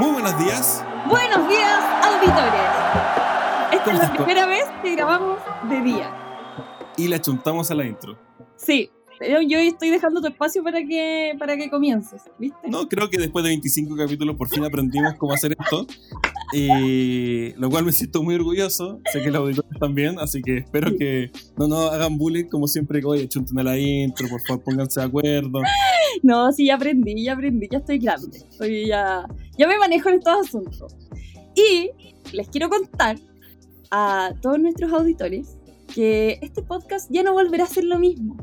Muy buenos días. Buenos días, auditores. Esta es la primera vez que grabamos de día. Y le chuntamos a la intro. Sí, pero yo estoy dejando tu espacio para que, para que comiences, ¿viste? No, creo que después de 25 capítulos por fin aprendimos cómo hacer esto. Y lo cual me siento muy orgulloso. Sé que los auditores también, así que espero que no nos hagan bullying como siempre oye, chunten a la intro, por favor pónganse de acuerdo. No, sí, ya aprendí, ya aprendí, ya estoy grande. Estoy ya, ya me manejo en estos asuntos. Y les quiero contar a todos nuestros auditores que este podcast ya no volverá a ser lo mismo.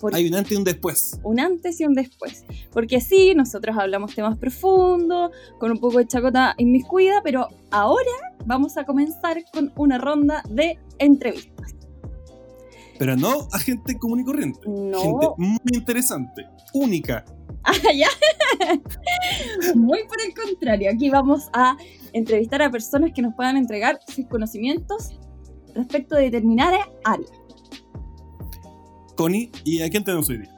Porque Hay un antes y un después. un antes y un después. Porque sí, nosotros hablamos temas profundos, con un poco de chacota inmiscuida, pero ahora vamos a comenzar con una ronda de entrevistas. Pero no a gente común y corriente. No. Gente muy interesante, única. Ah, ya. Muy por el contrario, aquí vamos a entrevistar a personas que nos puedan entregar sus conocimientos respecto de determinada área. Connie, ¿y a quién tenemos hoy día?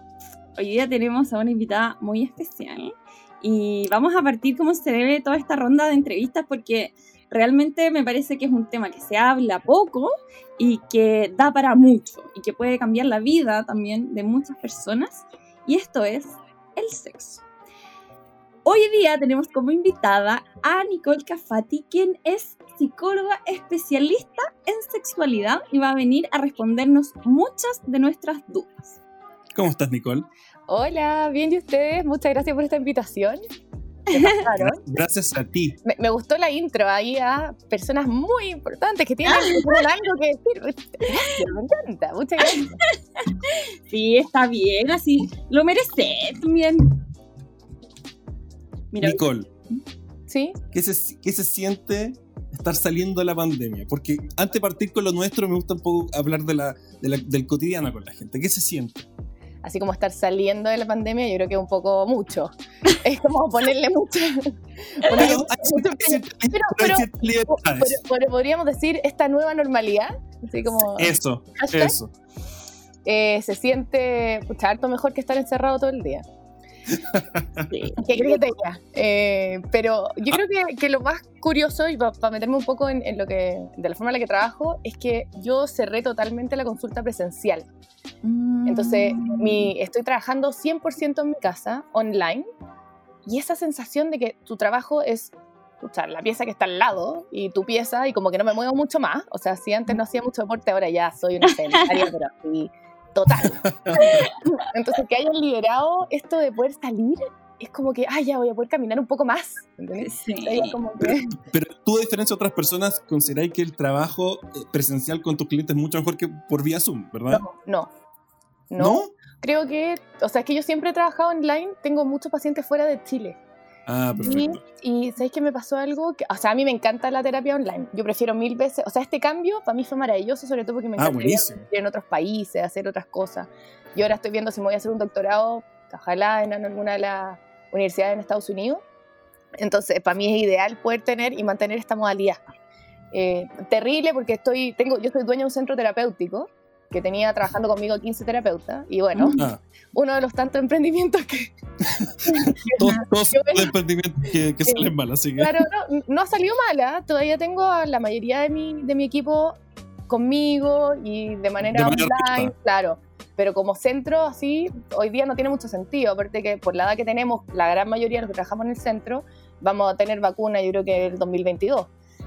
Hoy día tenemos a una invitada muy especial y vamos a partir como se debe toda esta ronda de entrevistas porque realmente me parece que es un tema que se habla poco y que da para mucho y que puede cambiar la vida también de muchas personas y esto es el sexo. Hoy día tenemos como invitada a Nicole Cafati, quien es psicóloga especialista en sexualidad y va a venir a respondernos muchas de nuestras dudas. ¿Cómo estás, Nicole? Hola, bien y ustedes, muchas gracias por esta invitación. Gra- Gracias a ti. Me, me gustó la intro ahí a personas muy importantes que tienen tienen algo que decir. Gracias, me encanta, muchas gracias. Sí, está bien, así lo mereces también. Mira, Nicole, ¿Sí? ¿qué se, qué se siente estar saliendo de la pandemia? Porque antes de partir con lo nuestro, me gusta un poco hablar de la, de la- del cotidiano con la gente. ¿Qué se siente? Así como estar saliendo de la pandemia, yo creo que es un poco mucho. Es como ponerle mucho. ponerle Pero mucho podríamos decir esta nueva normalidad, así como Eso, hashtag, eso. eh, se siente pucha, harto mejor que estar encerrado todo el día. Sí. ¿Qué crees que te diga? Eh, pero yo creo que, que lo más curioso, y para meterme un poco en, en lo que, de la forma en la que trabajo, es que yo cerré totalmente la consulta presencial. Entonces, Mm. mi, estoy trabajando 100% en mi casa, online, y esa sensación de que tu trabajo es pucha, la pieza que está al lado y tu pieza, y como que no me muevo mucho más. O sea, si antes no hacía mucho deporte, ahora ya soy una sedentaria, pero así, total. Entonces, que hayan liberado esto de poder salir, es como que, ah, ya voy a poder caminar un poco más. ¿entendés? Sí. Como que- Pero tú, a diferencia de otras personas, consideráis que el trabajo eh, presencial con tus clientes es mucho mejor que por vía Zoom, ¿verdad? No, no. No, creo que, o sea, es que yo siempre he trabajado online, tengo muchos pacientes fuera de Chile. Ah, perfecto. Y ¿sabéis que me pasó algo? Que, o sea, a mí me encanta la terapia online. Yo prefiero mil veces, o sea, este cambio para mí fue maravilloso, sobre todo porque me Ah, encanta ir buenísimo. en otros países, hacer otras cosas. Yo ahora estoy viendo si me voy a hacer un doctorado, ojalá en alguna de las universidades en Estados Unidos. Entonces, para mí es ideal poder tener y mantener esta modalidad. Eh, terrible porque estoy, tengo, yo soy dueña de un centro terapéutico que tenía trabajando conmigo 15 terapeutas y bueno, Ah, uno de los tantos emprendimientos que, todos, los emprendimientos que, salen mal, así que. Claro, no, no ha salido mala. Todavía tengo a la mayoría de mi, de mi equipo conmigo y de manera, De manera online, claro. Pero como centro, así, hoy día no tiene mucho sentido. Aparte que por la edad que tenemos, la gran mayoría de los que trabajamos en el centro, vamos a tener vacuna, yo creo que el 2022.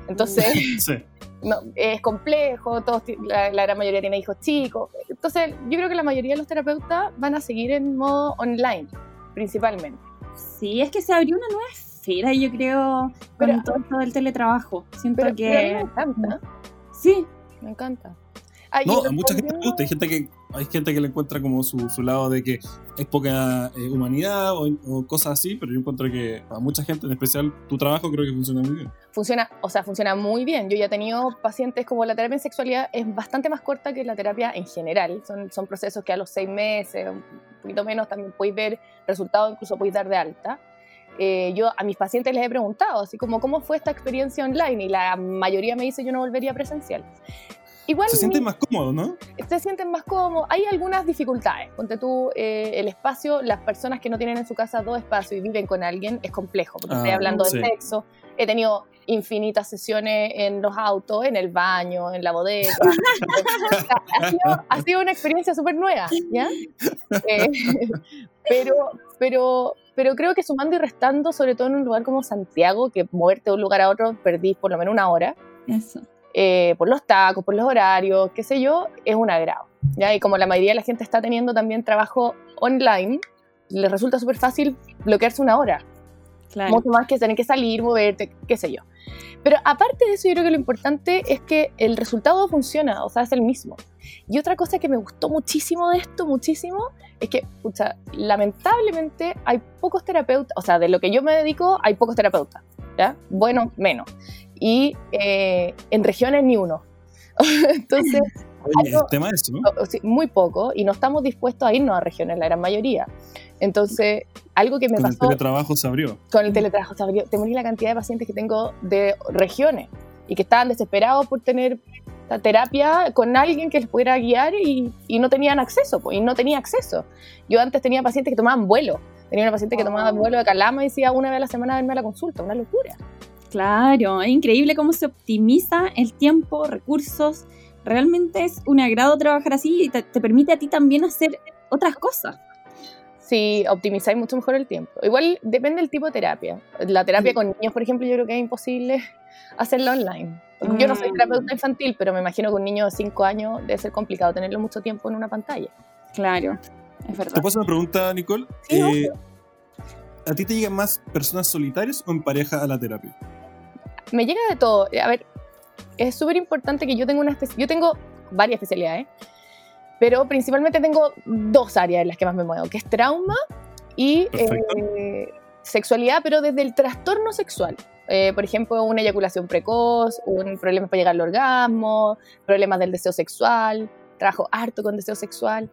Entonces, Sí. No, es complejo, todos, la, la gran mayoría tiene hijos chicos. Entonces, yo creo que la mayoría de los terapeutas van a seguir en modo online, principalmente. Sí, es que se abrió una nueva esfera, yo creo, con todo esto del teletrabajo. Siento Pero, que... pero a mí me encanta, Sí, me encanta. Ah, No, a mucha gente le respondiendo- gusta. Hay gente que, hay gente que le encuentra como su, su lado de que es poca eh, humanidad o, o cosas así, pero yo encuentro que a mucha gente, en especial tu trabajo, creo que funciona muy bien. funciona, o sea, funciona muy bien. Yo ya he tenido pacientes como la terapia en sexualidad es bastante más corta que la terapia en general. Son, son procesos que a los seis meses, un poquito menos, también podéis ver resultados, incluso podéis dar de alta. Eh, yo a mis pacientes les he preguntado, así como, ¿cómo fue esta experiencia online? Y la mayoría me dice, yo no volvería presencial. Igual Se sienten más cómodos, ¿no? se sienten más cómodos. Hay algunas dificultades. Ponte tú, eh, el espacio, las personas que no tienen en su casa dos espacios y viven con alguien, es complejo, porque estoy Ah, hablando sí. de sexo. He tenido infinitas sesiones en los autos, en el baño, en la bodega. Sido, ha sido una experiencia súper nueva, ¿ya? Eh, pero, pero, pero creo que sumando y restando, sobre todo en un lugar como Santiago, que moverte de un lugar a otro perdís por lo menos una hora, Eso. Eh, por los tacos, por los horarios, qué sé yo, es un agrado. ¿ya? Y como la mayoría de la gente está teniendo también trabajo online, les resulta súper fácil bloquearse una hora, Claro. mucho más que tener que salir, moverte, qué sé yo. Pero aparte de eso, yo creo que lo importante es que el resultado funciona, o sea, es el mismo. Y otra cosa que me gustó muchísimo de esto, muchísimo, es que, pucha, lamentablemente hay pocos terapeutas, o sea, de lo que yo me dedico, hay pocos terapeutas, ¿ya? Bueno, menos. Y eh, en regiones ni uno. Entonces, Oye, Algo- el tema es ¿no? muy poco, y no estamos dispuestos a irnos a regiones, la gran mayoría. Entonces, algo que me Con el pasó teletrabajo se abrió. con el teletrabajo, se abrió- te morís la cantidad de pacientes que tengo de regiones y que estaban desesperados por tener la terapia con alguien que les pudiera guiar y, y no tenían acceso, pues, y no tenía acceso. Yo antes tenía pacientes que tomaban vuelo. Tenía una paciente que tomaba Oh. vuelo de Calama y decía una vez a la semana verme a la consulta, una locura. Claro, es increíble cómo se optimiza el tiempo, recursos. Realmente es un agrado trabajar así y te, te permite a ti también hacer otras cosas. Sí, optimizáis mucho mejor el tiempo. Igual depende del tipo de terapia. La terapia Mm. con niños, por ejemplo, yo creo que es imposible hacerla online. Yo no soy Mm. terapeuta infantil, pero me imagino que un niño de 5 años debe ser complicado tenerlo mucho tiempo en una pantalla. Claro, es ¿Te puedo hacer una pregunta, Nicole? Sí, Eh, ¿A ti te llegan más personas solitarias o en pareja a la terapia? Me llega de todo. A ver, es súper importante que yo tenga una Yo tengo varias especialidades, pero principalmente tengo dos áreas en las que más me muevo, que es trauma y eh, sexualidad, pero desde el trastorno sexual. Eh, por ejemplo, una eyaculación precoz, un problema para llegar al orgasmo, problemas del deseo sexual, trabajo harto con deseo sexual.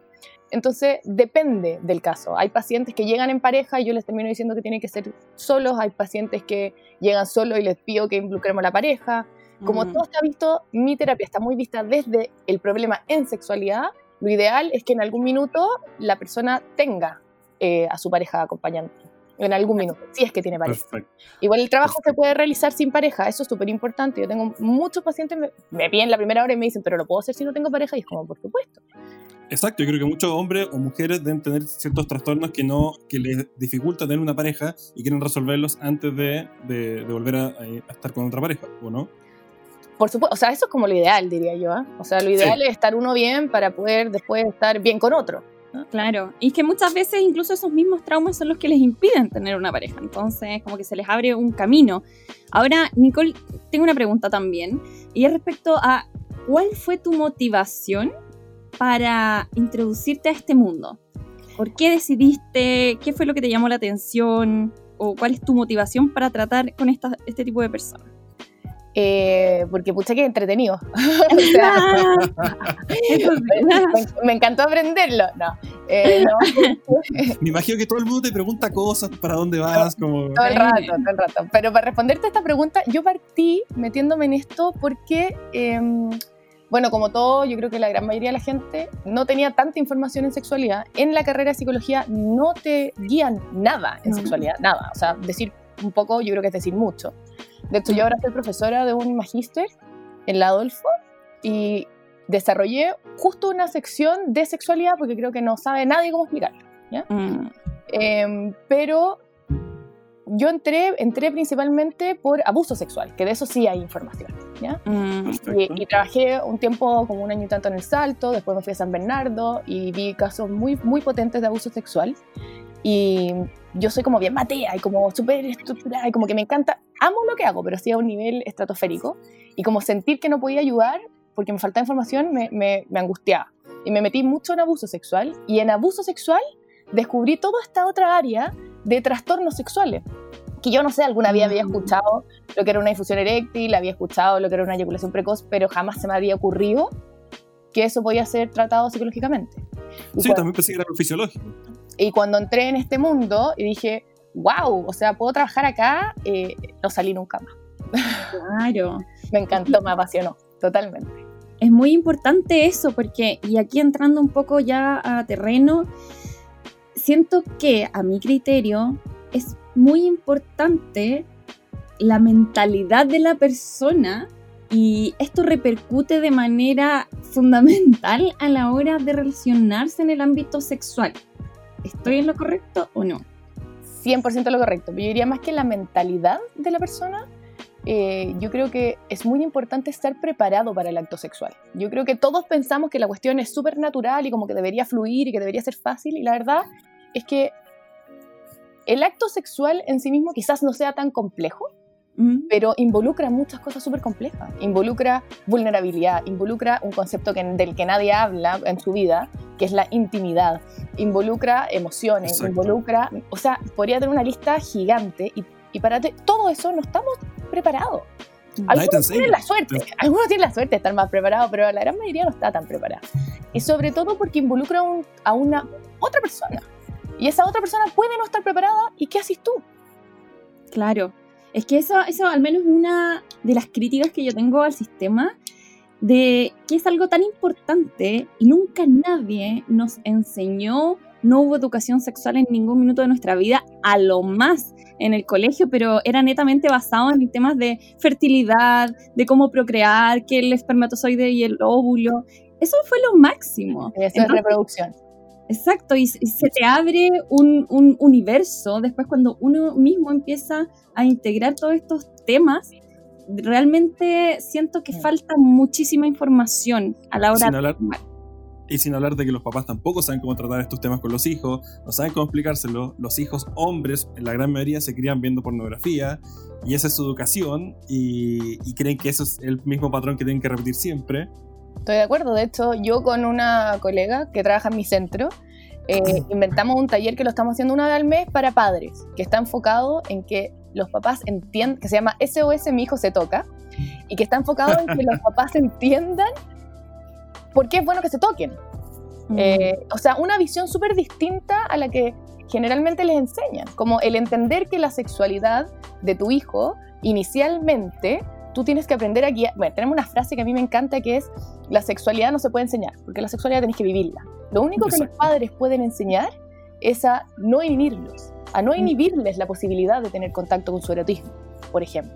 Entonces, depende del caso. Hay pacientes que llegan en pareja y yo les termino diciendo que tienen que ser solos. Hay pacientes que llegan solos y les pido que involucremos a la pareja. Como Mm. todo está visto, mi terapia está muy vista desde el problema en sexualidad. Lo ideal es que en algún minuto la persona tenga eh, a su pareja acompañante. En algún minuto, si es que tiene pareja. Perfecto. Igual el trabajo Perfecto. se puede realizar sin pareja, eso es súper importante. Yo tengo muchos pacientes, me, me piden la primera hora y me dicen, pero lo puedo hacer si no tengo pareja, y es como, por supuesto. Exacto, yo creo que muchos hombres o mujeres deben tener ciertos trastornos que no que les dificulta tener una pareja y quieren resolverlos antes de, de- de volver a, a estar con otra pareja, ¿o no? Por supuesto, o sea, eso es como lo ideal, diría yo. ¿ah? O sea, lo ideal es estar uno bien para poder después estar bien con otro. Claro, y es que muchas veces incluso esos mismos traumas son los que les impiden tener una pareja, entonces como que se les abre un camino. Ahora, Nicole, tengo una pregunta también, y es respecto a cuál fue tu motivación para introducirte a este mundo. ¿Por qué decidiste? ¿Qué fue lo que te llamó la atención? ¿O cuál es tu motivación para tratar con esta- este tipo de personas? Eh, porque pucha que entretenido. o sea, me, me encantó aprenderlo. No, eh, no, Me imagino que todo el mundo te pregunta cosas, para dónde vas, como... todo el rato, todo el rato. Pero para responderte a esta pregunta, yo partí metiéndome en esto porque, eh, bueno, como todo, yo creo que la gran mayoría de la gente no tenía tanta información en sexualidad. En la carrera de psicología no te guían nada en No. sexualidad, nada. O sea, decir un poco, yo creo que es decir mucho. De hecho, yo ahora soy profesora de un magíster en la Adolfo y desarrollé justo una sección de sexualidad porque creo que no sabe nadie cómo explicarlo. Mm, Em, pero yo entré, entré principalmente por abuso sexual, que de eso sí hay información. ¿ya? mm. Y, y trabajé un tiempo, como un año y tanto en el Salto, después me fui a San Bernardo y vi casos muy, muy potentes de abuso sexual. Y yo soy como bien matea y como súper estructurada y como que me encanta, amo lo que hago, pero sí a un nivel estratosférico. Y como sentir que no podía ayudar porque me faltaba información me, me, me angustiaba. Y me metí mucho en abuso sexual. Y en abuso sexual descubrí toda esta otra área de trastornos sexuales. Que yo no sé, alguna vez había Mm. escuchado lo que era una difusión eréctil, había escuchado lo que era una eyaculación precoz, pero jamás se me había ocurrido que eso podía ser tratado psicológicamente. Y, Sí, cuando, también pensé que era fisiológico. y cuando entré en este mundo y dije, wow, o sea, puedo trabajar acá, eh, no salí nunca más. claro. Me encantó, me apasionó, totalmente. es muy importante eso porque, y aquí entrando un poco ya a terreno, siento que a mi criterio es muy importante la mentalidad de la persona y esto repercute de manera fundamental a la hora de relacionarse en el ámbito sexual. ¿Estoy en lo correcto o no? 100% lo correcto. Yo diría más que la mentalidad de la persona, eh, yo creo que es muy importante estar preparado para el acto sexual. Yo creo que todos pensamos que la cuestión es súper natural y como que debería fluir y que debería ser fácil y la verdad es que el acto sexual en sí mismo quizás no sea tan complejo, pero involucra muchas cosas súper complejas. Involucra vulnerabilidad, involucra un concepto que, del que nadie habla en su vida, que es la intimidad. Involucra emociones, involucra, o sea, podría tener una lista gigante y, y para todo eso no estamos preparados. Algunos tienen la suerte, algunos tienen la suerte de estar más preparados, pero la gran mayoría no está tan preparada. Y sobre todo porque involucra a una otra persona. Y esa otra persona puede no estar preparada y ¿qué haces tú? Claro, es que eso, eso al menos una de las críticas que yo tengo al sistema, de que es algo tan importante y nunca nadie nos enseñó, no hubo educación sexual en ningún minuto de nuestra vida, a lo más en el colegio, pero era netamente basado en temas de fertilidad, de cómo procrear, que el espermatozoide y el óvulo. Eso fue lo máximo. Eso es reproducción. Exacto, y, se te abre un, universo después cuando uno mismo empieza a integrar todos estos temas. Realmente siento que falta muchísima información a la hora de y sin hablar de que los papás tampoco saben cómo tratar estos temas con los hijos, no saben cómo explicárselo. Los hijos hombres, en la gran mayoría, se crían viendo pornografía y esa es su educación y, y creen que eso es el mismo patrón que tienen que repetir siempre. Estoy de acuerdo. De hecho, yo con una colega que trabaja en mi centro, eh, inventamos un taller que lo estamos haciendo una vez al mes para padres, que está enfocado en que los papás entiendan, que se llama SOS Mi hijo se toca, y que está enfocado en que los papás entiendan por qué es bueno que se toquen. Mm. Eh, o sea, una visión súper distinta a la que generalmente les enseñan, como el entender que la sexualidad de tu hijo inicialmente tú tienes que aprender a guiar. Bueno, tenemos una frase que a mí me encanta que es: la sexualidad no se puede enseñar, porque la sexualidad tenés que vivirla. Lo único que los padres pueden enseñar es a no inhibirlos, a no mm. inhibirles la posibilidad de tener contacto con su erotismo, por ejemplo.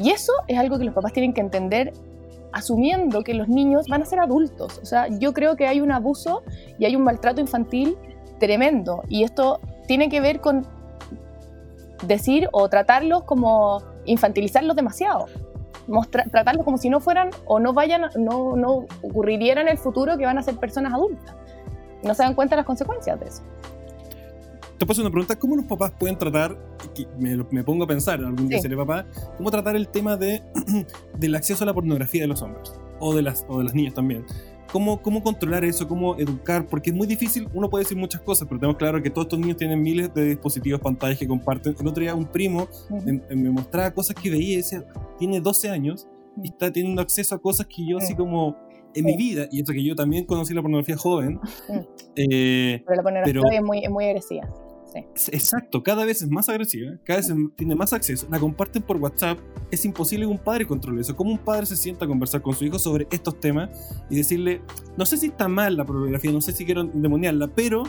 Y eso es algo que los papás tienen que entender asumiendo que los niños van a ser adultos. O sea, yo creo que hay un abuso y hay un maltrato infantil tremendo. Y esto tiene que ver con decir o tratarlos como infantilizarlos demasiado. tratarlos como si no fueran o no vayan, no, no ocurriría en el futuro que van a ser personas adultas. No se dan cuenta de las consecuencias de eso. Te paso una pregunta, ¿cómo los papás pueden tratar, me, me pongo a pensar, algún día seré papá, cómo tratar el tema de, del acceso a la pornografía de los hombres? O de las, o de las niñas también cómo, cómo controlar eso, cómo educar, porque es muy difícil, uno puede decir muchas cosas, pero tenemos claro que todos estos niños tienen miles de dispositivos, pantallas que comparten. El otro día un primo me mostraba cosas que veía y decía, tiene 12 años y está teniendo acceso a cosas que yo así como en mi vida, y eso que yo también conocí la pornografía joven. Eh, pero la pornografía es, muy, es muy agresiva. Exacto, cada vez es más agresiva, cada vez tiene más acceso, la comparten por WhatsApp, es imposible que un padre controle eso. ¿Cómo un padre se sienta a conversar con su hijo sobre estos temas y decirle, no sé si está mal la pornografía, no sé si quiero demoniarla, pero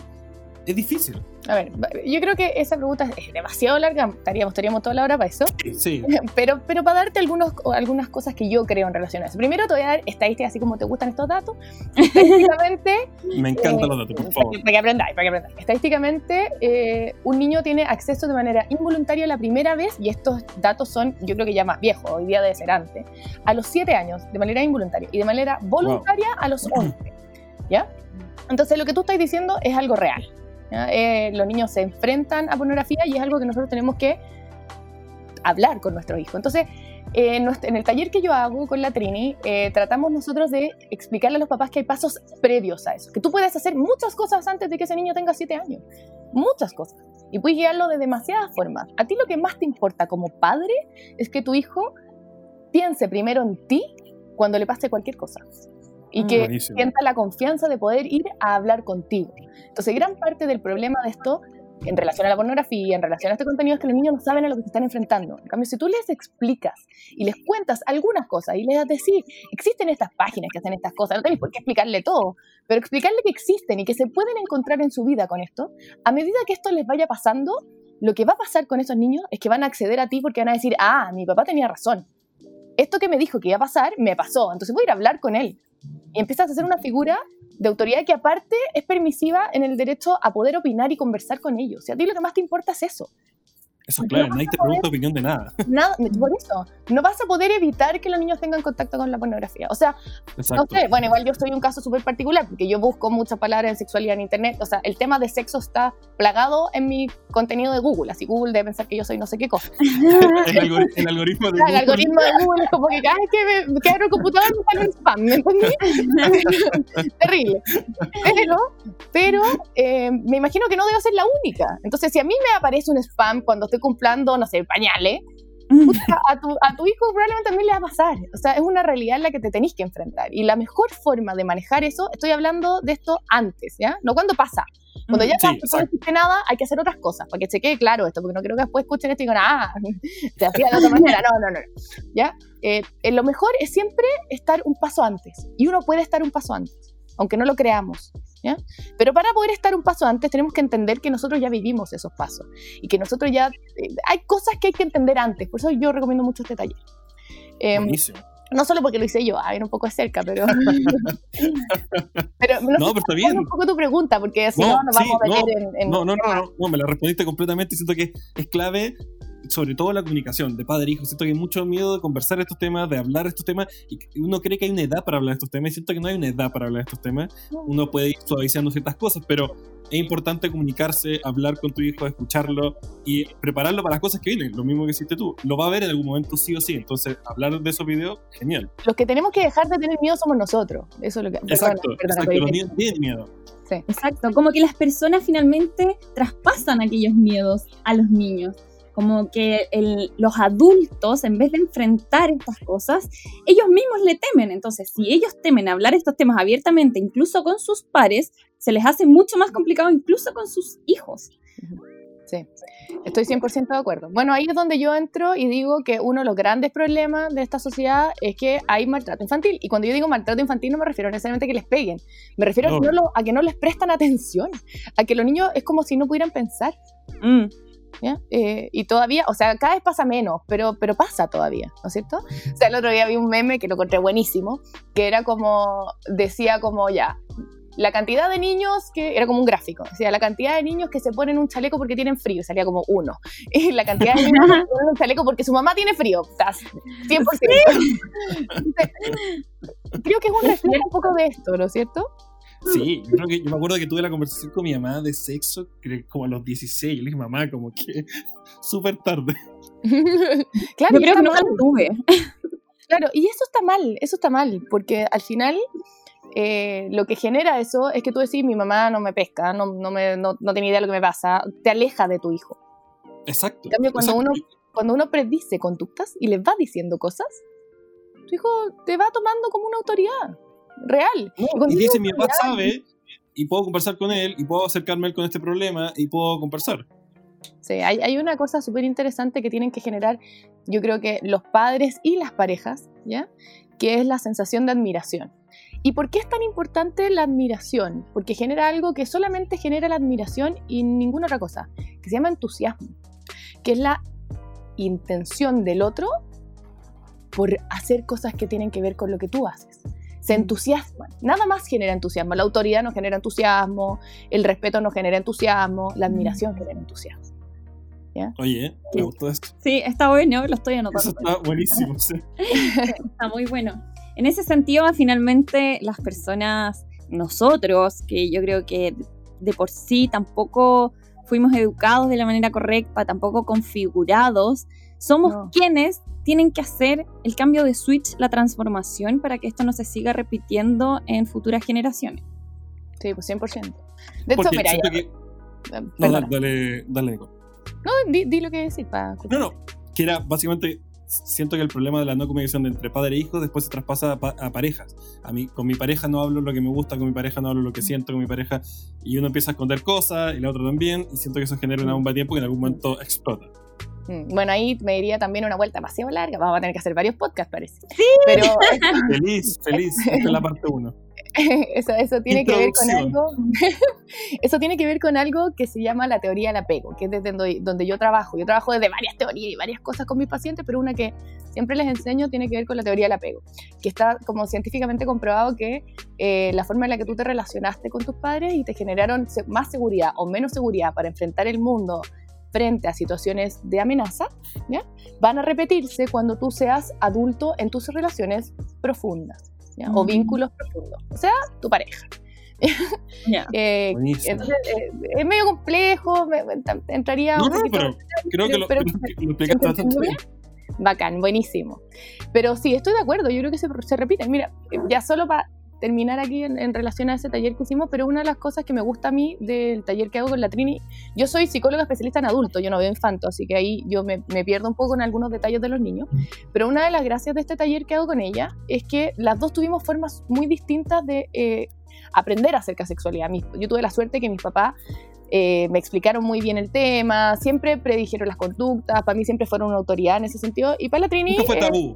es difícil. A ver, yo creo que esa pregunta es demasiado larga, estaríamos, estaríamos toda la hora para eso. Sí. Pero, pero para darte algunos, algunas cosas que yo creo en relación a eso. Primero te voy a dar estadísticas así como te gustan estos datos. Estadísticamente... Me encantan los datos, por favor. Para que aprendáis, para que aprendáis. Estadísticamente, eh, un niño tiene acceso de manera involuntaria la primera vez, y estos datos son, yo creo que ya más viejos, hoy día debe ser antes, a los 7 años, de manera involuntaria, y de manera voluntaria a los 11. ¿Ya? Entonces, lo que tú estás diciendo es algo real. Eh, los niños se enfrentan a pornografía y es algo que nosotros tenemos que hablar con nuestros hijos. Entonces, eh, en el taller que yo hago con la Trini, eh, tratamos nosotros de explicarle a los papás que hay pasos previos a eso, que tú puedes hacer muchas cosas antes de que ese niño tenga 7 años, muchas cosas, y puedes guiarlo de demasiadas formas. A ti lo que más te importa como padre es que tu hijo piense primero en ti cuando le pase cualquier cosa y mm, que sienta la confianza de poder ir a hablar contigo. Entonces, gran parte del problema de esto en relación a la pornografía, en relación a este contenido, es que los niños no saben a lo que se están enfrentando. En cambio, si tú les explicas y les cuentas algunas cosas y les decís, existen estas páginas que hacen estas cosas, no tenéis por qué explicarle todo, pero explicarle que existen y que se pueden encontrar en su vida con esto, a medida que esto les vaya pasando, lo que va a pasar con esos niños es que van a acceder a ti porque van a decir, ah, mi papá tenía razón. Esto que me dijo que iba a pasar, me pasó. Entonces voy a ir a hablar con él. Y empiezas a ser una figura de autoridad que aparte es permisiva en el derecho a poder opinar y conversar con ellos. O sea, a ti lo que más te importa es eso. Eso, claro, nadie te pregunta opinión de nada. Nada, por eso, no vas a poder evitar que los niños tengan contacto con la pornografía. O sea, no sé, bueno, igual yo soy un caso súper particular, porque yo busco muchas palabras en sexualidad en internet. O sea, el tema de sexo está plagado en mi contenido de Google, así Google debe pensar que yo soy no sé qué cosa. el, algoritmo de Google. El algoritmo de Google es como que cada vez que me abro el computador me sale un spam, ¿me entendí? Terrible. Pero, pero eh, me imagino que no debo ser la única. Entonces, si a mí me aparece un spam cuando estoy cumplando, no sé, pañales, a, tu, a tu hijo probablemente también le va a pasar. O sea, es una realidad en la que te tenéis que enfrentar. Y la mejor forma de manejar eso, estoy hablando de esto antes, ¿ya? No cuando pasa. Cuando ya no existe nada, hay que hacer otras cosas, para que se quede claro esto, porque no creo que después escuchen esto y digan, ah, te hacía de otra manera. No, no, no. ¿Ya? Eh, eh, lo mejor es siempre estar un paso antes. Y uno puede estar un paso antes, aunque no lo creamos. Pero para poder estar un paso antes tenemos que entender que nosotros ya vivimos esos pasos y que nosotros ya... Eh, hay cosas que hay que entender antes, por eso yo recomiendo mucho este taller. Eh, no solo porque lo hice yo, a ver un poco de cerca, pero. pero no, pero está bien. un poco tu pregunta, porque si no, no nos vamos a meter en, No, no, no, no, me la respondiste completamente. Siento que es clave sobre todo la comunicación de padre e hijo. Siento que hay mucho miedo de conversar estos temas, de hablar estos temas, y uno cree que hay una edad para hablar de estos temas, y siento que no hay una edad para hablar de estos temas. Uno puede ir suavizando ciertas cosas, pero es importante comunicarse, hablar con tu hijo, escucharlo y prepararlo para las cosas que vienen, lo mismo que hiciste tú. Lo va a ver en algún momento sí o sí, entonces hablar de esos videos, genial. Los que tenemos que dejar de tener miedo somos nosotros. Eso es lo que... Exacto, exacto los niños tienen miedo. Sí. Exacto, como que las personas finalmente traspasan aquellos miedos a los niños como que los adultos, en vez de enfrentar estas cosas, ellos mismos le temen. Entonces, si ellos temen hablar estos temas abiertamente, incluso con sus pares, se les hace mucho más complicado incluso con sus hijos. Sí, estoy 100% de acuerdo. Bueno, ahí es donde yo entro y digo que uno de los grandes problemas de esta sociedad es que hay maltrato infantil. Y cuando yo digo maltrato infantil no me refiero necesariamente a que les peguen, me refiero a, que no a, que no les prestan atención, a que los niños es como si no pudieran pensar. Mm. Eh, y todavía, o sea, cada vez pasa menos, pero, pero pasa todavía, ¿no es cierto? O sea, el otro día vi un meme que lo encontré buenísimo, que era como, decía como ya, la cantidad de niños que, era como un gráfico, o sea, la cantidad de niños que se ponen un chaleco porque tienen frío, salía como uno. Y la cantidad de niños que se ponen un chaleco porque su mamá tiene frío, estás 100%. creo que es un reflejo un poco de esto, ¿no es cierto? Sí, yo creo que yo me acuerdo que tuve la conversación con mi mamá de sexo como a los 16. Yo le dije, mamá, como que súper tarde. claro, yo creo que no la tuve. Claro, y eso está mal, eso está mal, porque al final eh, lo que genera eso es que tú decís, mi mamá no me pesca, no, no, me, no, no tiene idea de lo que me pasa, te aleja de tu hijo. Exacto. En cambio, cuando, Uno, cuando uno predice conductas y le va diciendo cosas, tu hijo te va tomando como una autoridad real. y dice, mi papá sabe, y puedo conversar con él, y puedo acercarme a él con este problema, y puedo conversar. Sí, hay, hay una cosa súper interesante que tienen que generar, yo creo que los padres y las parejas, ¿ya? Que es la sensación de admiración. ¿Y por qué es tan importante la admiración? Porque genera algo que solamente genera la admiración y ninguna otra cosa, que se llama entusiasmo, que es la intención del otro por hacer cosas que tienen que ver con lo que tú haces se entusiasman. Nada más genera entusiasmo. La autoridad no genera entusiasmo, el respeto no genera entusiasmo, la admiración genera entusiasmo. Oye, me gustó esto. Sí, está bueno, lo estoy anotando. Eso está buenísimo, sí. está muy bueno. En ese sentido, finalmente, las personas, nosotros, que yo creo que de por sí tampoco fuimos educados de la manera correcta, tampoco configurados, somos quienes tienen que hacer el cambio de switch, la transformación, para que esto no se siga repitiendo en futuras generaciones. Sí, pues 100%. De hecho, mira, ya. No, dale, dale, No, di, lo que decís. No, no, que era básicamente siento que el problema de la no comunicación de entre padre e hijo después se traspasa a, pa- a parejas. A mí, con mi pareja no hablo lo que me gusta, con mi pareja no hablo lo que siento, con mi pareja, y uno empieza a esconder cosas, y la otra también, y siento que eso genera una bomba de tiempo que en algún momento explota. Mm, Bueno, ahí me diría también una vuelta demasiado larga. Vamos a tener que hacer varios podcasts, parece. Sí. Pero Feliz, feliz. Esta es la parte 1. eso, eso tiene que ver con algo. eso tiene que ver con algo que se llama la teoría del apego, que es desde donde, donde yo trabajo. Yo trabajo desde varias teorías y varias cosas con mis pacientes, pero una que siempre les enseño tiene que ver con la teoría del apego, que está como científicamente comprobado que eh, la forma en la que tú te relacionaste con tus padres y te generaron más seguridad o menos seguridad para enfrentar el mundo frente a situaciones de amenaza, ¿ya? van a repetirse cuando tú seas adulto en tus relaciones profundas ¿ya? o vínculos profundos, o sea, tu pareja. Ya. Eh, entonces, eh, es medio complejo, me- me- entraría No, no, poquito- pero creo que lo, pero- lo bastante bien. Bacán, buenísimo. Pero sí, estoy de acuerdo, yo creo que se, se repiten. Mira, ya solo para terminar aquí en, en relación a ese taller que hicimos, pero una de las cosas que me gusta a mí del taller que hago con la Trini, yo soy psicóloga especialista en adulto, yo no veo infanto, así que ahí yo me, me pierdo un poco en algunos detalles de los niños, pero una de las gracias de este taller que hago con ella es que las dos tuvimos formas muy distintas de eh, aprender acerca de sexualidad. Yo tuve la suerte que mis papás eh, me explicaron muy bien el tema, siempre predijeron las conductas, para mí siempre fueron una autoridad en ese sentido, y para la Trini... Nunca fue eh, tabú.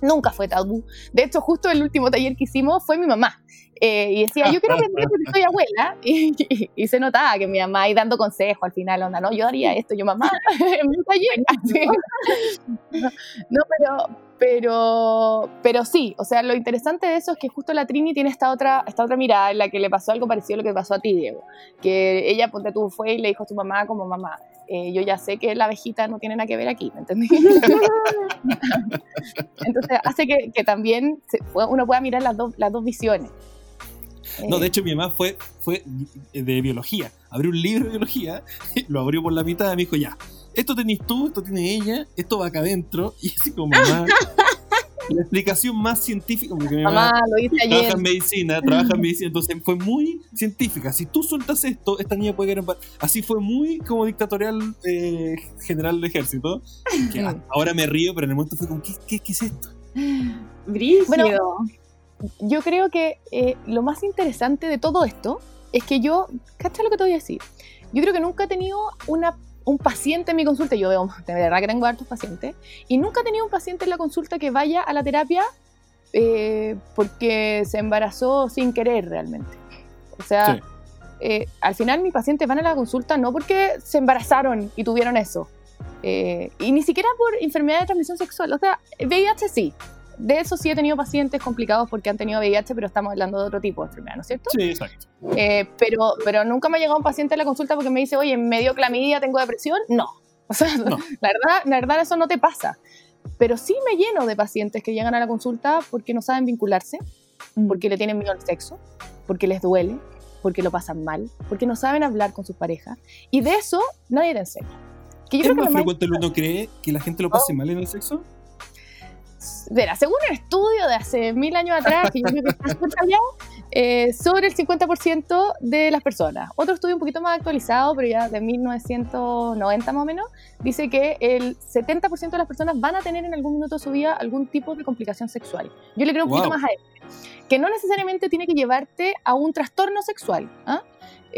Nunca fue tabú. De hecho, justo el último taller que hicimos fue mi mamá. Eh, y decía, yo quiero aprender porque soy abuela. Y, y- y se notaba que mi mamá ahí dando consejo al final, onda, no, yo haría esto, yo mamá, en mi taller. Así. No, pero, pero, pero sí, o sea, lo interesante de eso es que justo la Trini tiene esta otra, esta otra mirada en la que le pasó algo parecido a lo que pasó a ti, Diego. Que ella, ponte tú, fue y le dijo a tu mamá como mamá, eh, yo ya sé que la abejita no tiene nada que ver aquí, ¿me entendí? Entonces hace que, que también se- uno pueda mirar las dos, las dos visiones. No, Eh, de hecho mi mamá fue, fue de biología. Abrió un libro de biología, lo abrió por la mitad y me dijo, ya, esto tenés tú, esto tiene ella, esto va acá adentro. Y así como mamá, la explicación más científica, porque mi mamá, mamá, lo hice trabaja ayer. en medicina, trabaja en medicina, entonces fue muy científica. Si tú sueltas esto, esta niña puede quedar en paz. Así fue muy como dictatorial eh, general del ejército. Que ahora me río, pero en el momento fue como, ¿qué, qué, qué es esto? Brígido. Bueno, Yo creo que eh, lo más interesante de todo esto es que yo, ¿cachai lo que te voy a decir? Yo creo que nunca he tenido una, un paciente en mi consulta, yo veo, de verdad que tengo hartos pacientes, y nunca he tenido un paciente en la consulta que vaya a la terapia eh, porque se embarazó sin querer realmente. O sea, Sí. eh, al final mis pacientes van a la consulta no porque se embarazaron y tuvieron eso, eh, y ni siquiera por enfermedad de transmisión sexual, o sea, VIH sí. De eso sí he tenido pacientes complicados porque han tenido VIH, pero estamos hablando de otro tipo de enfermedad, ¿no es cierto? Sí, exacto. Eh, pero, pero nunca me ha llegado un paciente a la consulta porque me dice, oye, me dio clamidia, tengo depresión. No. O sea, No. la, verdad, la verdad eso no te pasa. Pero sí me lleno de pacientes que llegan a la consulta porque no saben vincularse, porque le tienen miedo al sexo, porque les duele, porque lo pasan mal, porque no saben hablar con sus parejas. Y de eso nadie te enseña. Que yo ¿Es creo que más lo más frecuente uno cree que la gente lo pase mal en el sexo? Verá, según un estudio de hace mil años atrás, que yo creo que está fallado, eh, sobre el 50% de las personas. Otro estudio un poquito más actualizado, pero ya de 1990 más o menos, dice que el 70% de las personas van a tener en algún minuto de su vida algún tipo de complicación sexual. Yo le creo un poquito más a eso. Que no necesariamente tiene que llevarte a un trastorno sexual, ¿ah?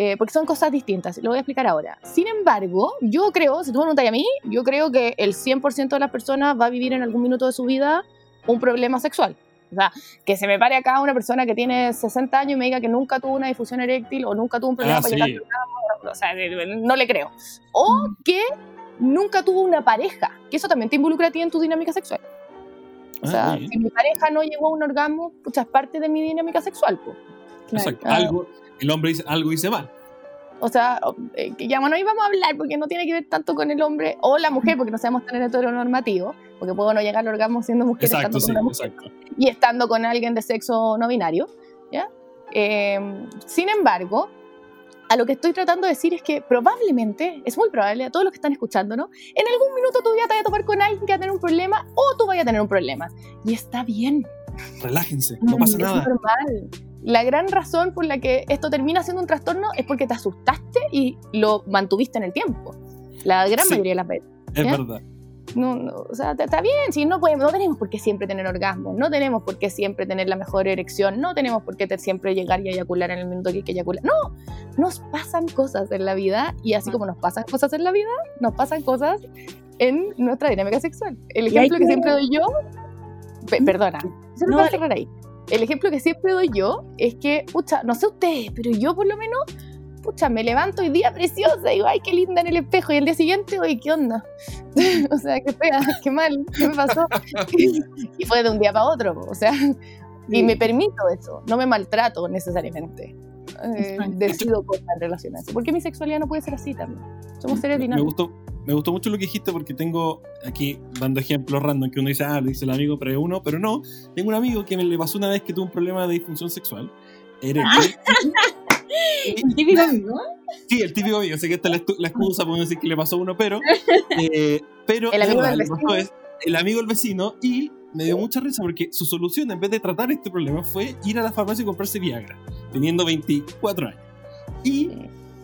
Eh, porque son cosas distintas. Lo voy a explicar ahora. Sin embargo, yo creo, si tú me preguntas a mí, yo creo que el 100% de las personas va a vivir en algún minuto de su vida un problema sexual. O sea, que se me pare acá una persona que tiene 60 años y me diga que nunca tuvo una difusión eréctil o nunca tuvo un problema Ah, para sí. o sea, no le creo. O que nunca tuvo una pareja, que eso también te involucra a ti en tu dinámica sexual. O Ah, sea, bien. si mi pareja no llegó a un orgasmo, pucha, es parte de mi dinámica sexual. po. Exacto. Ah. Algo, el hombre dice, algo hice mal. O sea, eh, que ya bueno, ahí vamos a hablar porque no tiene que ver tanto con el hombre o la mujer, porque no seamos tan heteronormativos, porque puedo no llegar al orgasmo siendo mujer Exacto, estando con sí, una mujer exacto. y estando con alguien de sexo no binario. ¿ya? Eh, sin embargo, a lo que estoy tratando de decir es que probablemente, es muy probable, a todos los que están escuchándonos, en algún minuto tú ya te vayas a topar con alguien que va a tener un problema o tú vayas a tener un problema. Y está bien. Relájense, no pasa es nada. normal. La gran razón por la que esto termina siendo un trastorno es porque te asustaste y lo mantuviste en el tiempo. La gran Sí. mayoría de las veces. Es ¿Ya? verdad. no, no, o sea, está bien, si no podemos, no tenemos por qué siempre tener orgasmo, no tenemos por qué siempre tener la mejor erección, no tenemos por qué siempre llegar y eyacular en el minuto que hay que eyacular. No, nos pasan cosas en la vida y así como nos pasan cosas en la vida, nos pasan cosas en nuestra dinámica sexual. El ejemplo que, siempre doy yo, perdona, se no, a cerrar ahí. El ejemplo que siempre doy yo es que, pucha, no sé ustedes, pero yo por lo menos pucha, me levanto hoy día preciosa, y digo, ay, qué linda en el espejo, y el día siguiente, oye, ¿qué onda? o sea, qué fea, qué mal, ¿qué me pasó? y fue de un día para otro, o sea, y me permito eso, no me maltrato necesariamente. Eh, decido cosas eso, porque mi sexualidad no puede ser así también. Somos seres dinámicos. Me gustó, me gustó mucho lo que dijiste porque tengo aquí dando ejemplos random que uno dice, ah, lo dice el amigo, pero uno, pero no. Tengo un amigo que me le pasó una vez que tuvo un problema de disfunción sexual. Era ¿El típico amigo? Sí, el típico amigo. Sé que esta es la, excusa para decir que le pasó a uno, pero. Eh, pero el amigo del vecino. Es el amigo del vecino y me dio mucha risa porque su solución, en vez de tratar este problema, fue ir a la farmacia y comprarse Viagra, teniendo 24 años. Y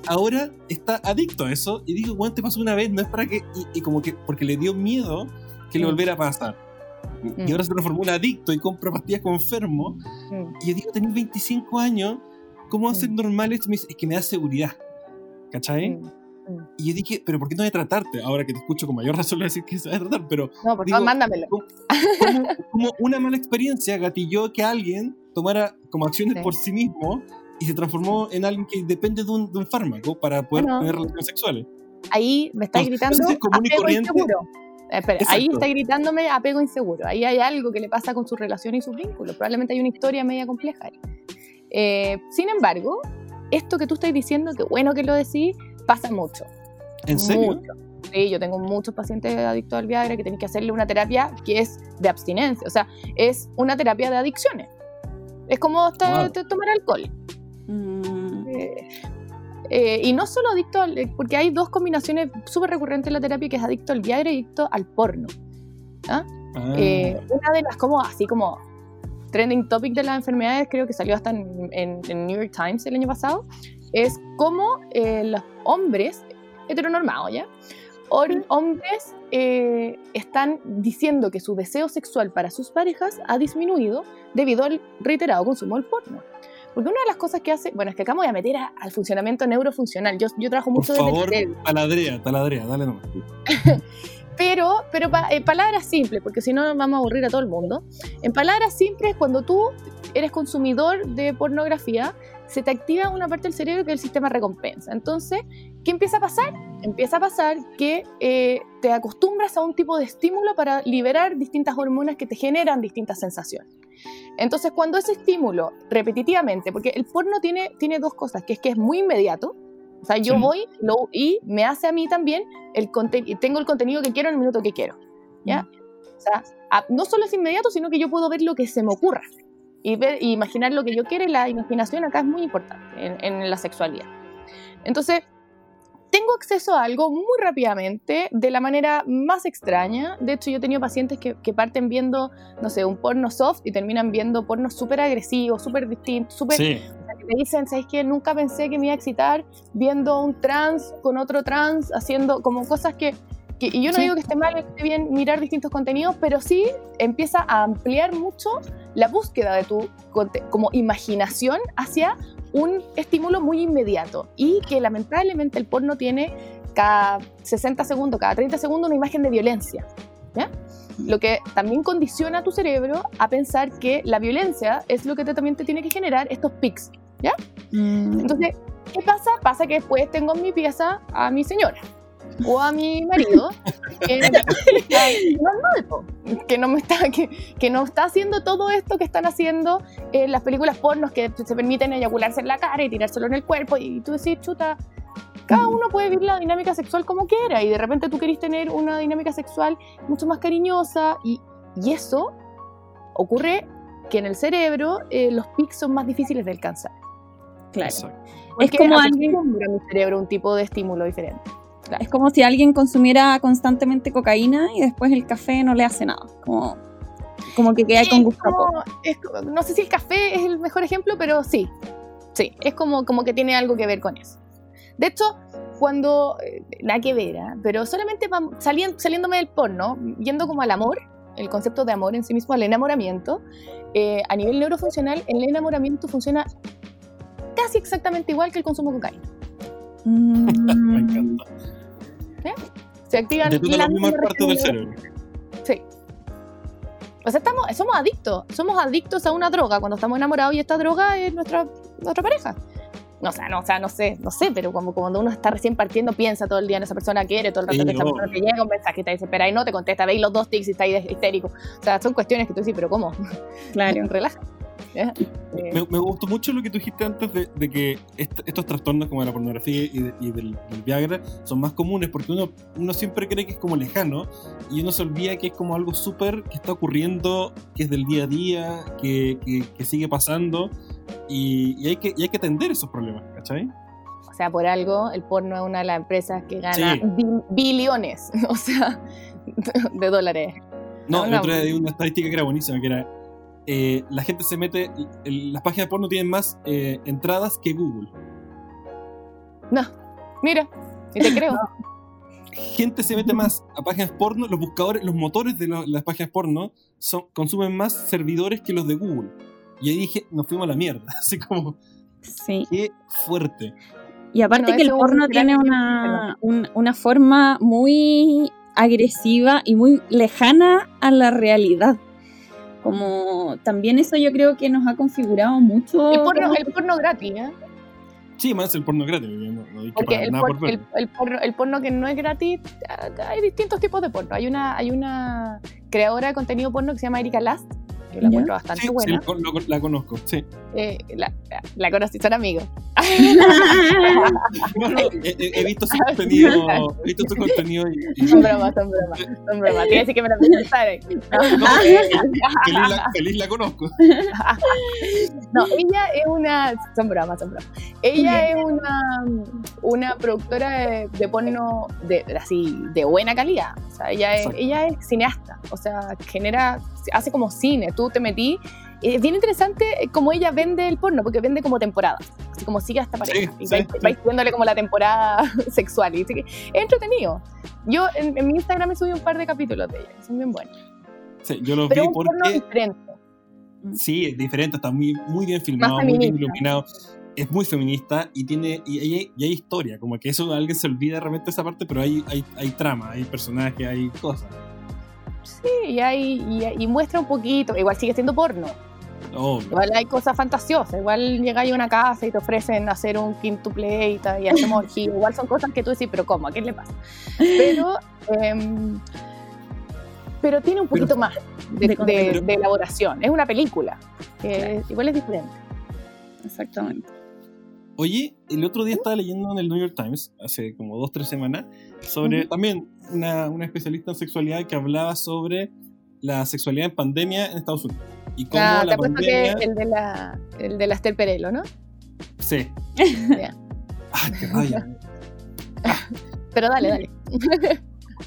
ahora está adicto a eso. Y digo, bueno, te pasó una vez, no es para que. Y, como que. Porque le dio miedo que le mm. volviera a pasar. Y mm. ahora se transformó en adicto y compra pastillas como enfermo. Mm. Y yo digo, tenés 25 años ¿Cómo hacer mm. normal esto? Me dice, es que me da seguridad. ¿Cachai? Mm. Y yo dije, pero ¿por qué no de tratarte? Ahora que te escucho con mayor razón le decir que se va a tratar, pero. No, por favor, mándamelo. Como, una mala experiencia gatilló que alguien tomara como acciones por sí mismo y se transformó en alguien que depende de un, de un fármaco para poder tener relaciones sexuales. Ahí me está gritando apego inseguro. Espera, ahí está gritándome apego inseguro. Ahí hay algo que le pasa con su relación y sus vínculos. Probablemente hay una historia media compleja ahí. Eh, sin embargo, esto que tú estás diciendo, que bueno que lo decís, pasa mucho. ¿En serio? Sí, yo tengo muchos pacientes adictos al Viagra que tienen que hacerle una terapia que es de abstinencia, o sea, es una terapia de adicciones. Es como tomar alcohol. Mm. Eh, eh, y no solo adicto al, porque hay dos combinaciones súper recurrentes en la terapia que es adicto al Viagra y adicto al porno. ¿ah? Ah. una de las como así como trending topic de las enfermedades, creo que salió hasta en, en, New York Times el año pasado, es cómo eh, los hombres heteronormados, ¿ya? hombres eh, están diciendo que su deseo sexual para sus parejas ha disminuido debido al reiterado consumo del porno. Porque una de las cosas que hace, bueno, es que acá me voy a meter al funcionamiento neurofuncional. Yo, yo trabajo mucho Por favor, taladrea, taladrea, dale nomás. Pero, pero en palabras simples, porque si no vamos a aburrir a todo el mundo. En palabras simples, cuando tú eres consumidor de pornografía, se te activa una parte del cerebro que es el sistema recompensa. Entonces, ¿qué empieza a pasar? Empieza a pasar que eh, te acostumbras a un tipo de estímulo para liberar distintas hormonas que te generan distintas sensaciones. Entonces, cuando ese estímulo repetitivamente, porque el porno tiene, tiene dos cosas, que es que es muy inmediato, o sea, yo voy lo, y me hace a mí también el tengo el contenido que quiero en el minuto que quiero. ¿ya? Mm. O sea, no solo es inmediato, sino que yo puedo ver lo que se me ocurra y, ver, imaginar lo que yo quiero. Y la imaginación acá es muy importante en, en la sexualidad. Entonces, tengo acceso a algo muy rápidamente, de la manera más extraña. De hecho, yo he tenido pacientes que, que parten viendo, no sé, un porno soft y terminan viendo porno súper agresivo, súper distinto, súper... Sí. me dicen, ¿sabes qué? Nunca pensé que me iba a excitar viendo un trans con otro trans, haciendo como cosas que... que y yo no digo que esté mal, que esté bien mirar distintos contenidos, pero sí empieza a ampliar mucho la búsqueda de tu como imaginación hacia un estímulo muy inmediato y que lamentablemente el porno tiene cada 60 segundos, cada 30 segundos una imagen de violencia. ¿ya? Lo que también condiciona a tu cerebro a pensar que la violencia es lo que también te tiene que generar estos pics. ¿ya? Mm. Entonces, ¿qué pasa? Pasa que después tengo en mi pieza a mi señora o a mi marido que, no me está que, que, no está haciendo todo esto que están haciendo en las películas pornos que se permiten eyacularse en la cara y tirárselo en el cuerpo y tú decís chuta cada uno puede vivir la dinámica sexual como quiera y de repente tú querés tener una dinámica sexual mucho más cariñosa y, y eso ocurre que en el cerebro eh, los pics son más difíciles de alcanzar. Claro. Es como alguien en mi cerebro un tipo de estímulo diferente. Es como si alguien consumiera constantemente cocaína y después el café no le hace nada. Como, como que queda con gusto. no sé si el café es el mejor ejemplo, pero sí. Sí, es como, como que tiene algo que ver con eso. De hecho, cuando, eh, nada que ver, ¿ah? pero solamente pa- salien- saliéndome del porno, yendo como al amor, el concepto de amor en sí mismo, al enamoramiento, eh, a nivel neurofuncional, el enamoramiento funciona casi exactamente igual que el consumo de cocaína. Me Mm, Se activan De todas las mismas partes del cerebro. Sí. O sea, estamos, somos adictos. Somos adictos a una droga cuando estamos enamorados y esta droga es nuestra, nuestra pareja. No, o sea, no, o sea, no sé, no sé, pero como cuando uno está recién partiendo, piensa todo el día en esa persona, quiere todo el rato Sí, que esa obvio. persona te llega un mensaje, te desespera y no te contesta, veis los dos tics y está ahí histérico. O sea, son cuestiones que tú dices, pero ¿cómo? claro. Relaja. ¿Eh? Me, me gustó mucho lo que tú dijiste antes de, de que est- estos trastornos como la pornografía y, de- y del, del Viagra son más comunes porque uno, uno siempre cree que es como lejano y uno se olvida que es como algo súper que está ocurriendo, que es del día a día, que, que- que sigue pasando y, y hay que, y hay que atender esos problemas, ¿cachai? O sea, por algo, el porno es una de las empresas que gana Sí. bi- billones, o sea, de dólares. No, No, el otro día una estadística que era buenísima, que era eh, la gente se mete, el- las páginas de porno tienen más eh, entradas que Google. No, mira, y te creo. gente se mete más a páginas porno, los buscadores, los motores de lo- las páginas porno son, consumen más servidores que los de Google. Y ahí dije, nos fuimos a la mierda. Así como, Sí. qué fuerte. Y aparte Bueno, que el porno tiene una, un- una forma muy agresiva y muy lejana a la realidad. Como también eso yo creo que nos ha configurado mucho. El porno, el porno gratis, ¿eh? Sí, más el porno gratis. No, no hay que Porque pagar el, nada por- por el, verlo. el porno, el porno que no es gratis, ah, hay distintos tipos de porno. Hay una, hay una creadora de contenido porno que se llama Erika Last, que la encuentro bastante Sí, sí, buena. lo- lo- la conozco. Sí. Eh, la, la- la conocí, son amigos. No, no, he, visto su contenido. He visto su contenido y. y- Son bromas, son bromas, son bromas. Te iba a decir que me la presentaran. no, eh, feliz, la, feliz la conozco. No, ella es una. Son bromas, son bromas. Ella es una, una productora de, de porno de, así, de buena calidad. O sea, ella es, ella es cineasta. O sea, genera. Hace como cine. Tú te metí. Es bien interesante cómo ella vende el porno, porque vende como temporada. Así como sigue a esta pareja. Sí, y sí, vais, sí. viéndole como la temporada sexual. Y dice que es entretenido. Yo en, en mi Instagram me subí un par de capítulos de ella. Son bien buenos. Sí, yo lo Pero vi es un porno diferente. Sí, es diferente, está muy, muy bien filmado, muy bien iluminado. Es muy feminista y tiene y hay, y hay historia, como que eso alguien se olvida realmente esa parte, pero hay, hay, hay trama, hay personajes, hay cosas. Sí, y, hay, y, y muestra un poquito. Igual sigue siendo porno. Obvio. Igual hay cosas fantasiosas. Igual llegáis a una casa y te ofrecen hacer un quintuple y, y hacemos orgía. Igual son cosas que tú decís, pero ¿cómo? ¿A qué le pasa? Pero, em, pero tiene un poquito más de, de de- contenido. de elaboración. Es una película. Que igual es diferente. Exactamente. Oye, el otro día estaba leyendo en el New York Times, hace como dos, tres semanas, sobre también una, una especialista en sexualidad que hablaba sobre la sexualidad en pandemia en Estados Unidos. Y cómo Ah, te la apuesto pandemia... que el de la, el de la Esther Perelo, ¿no? Sí. Ya. Ay, qué rabia. Pero dale, dale.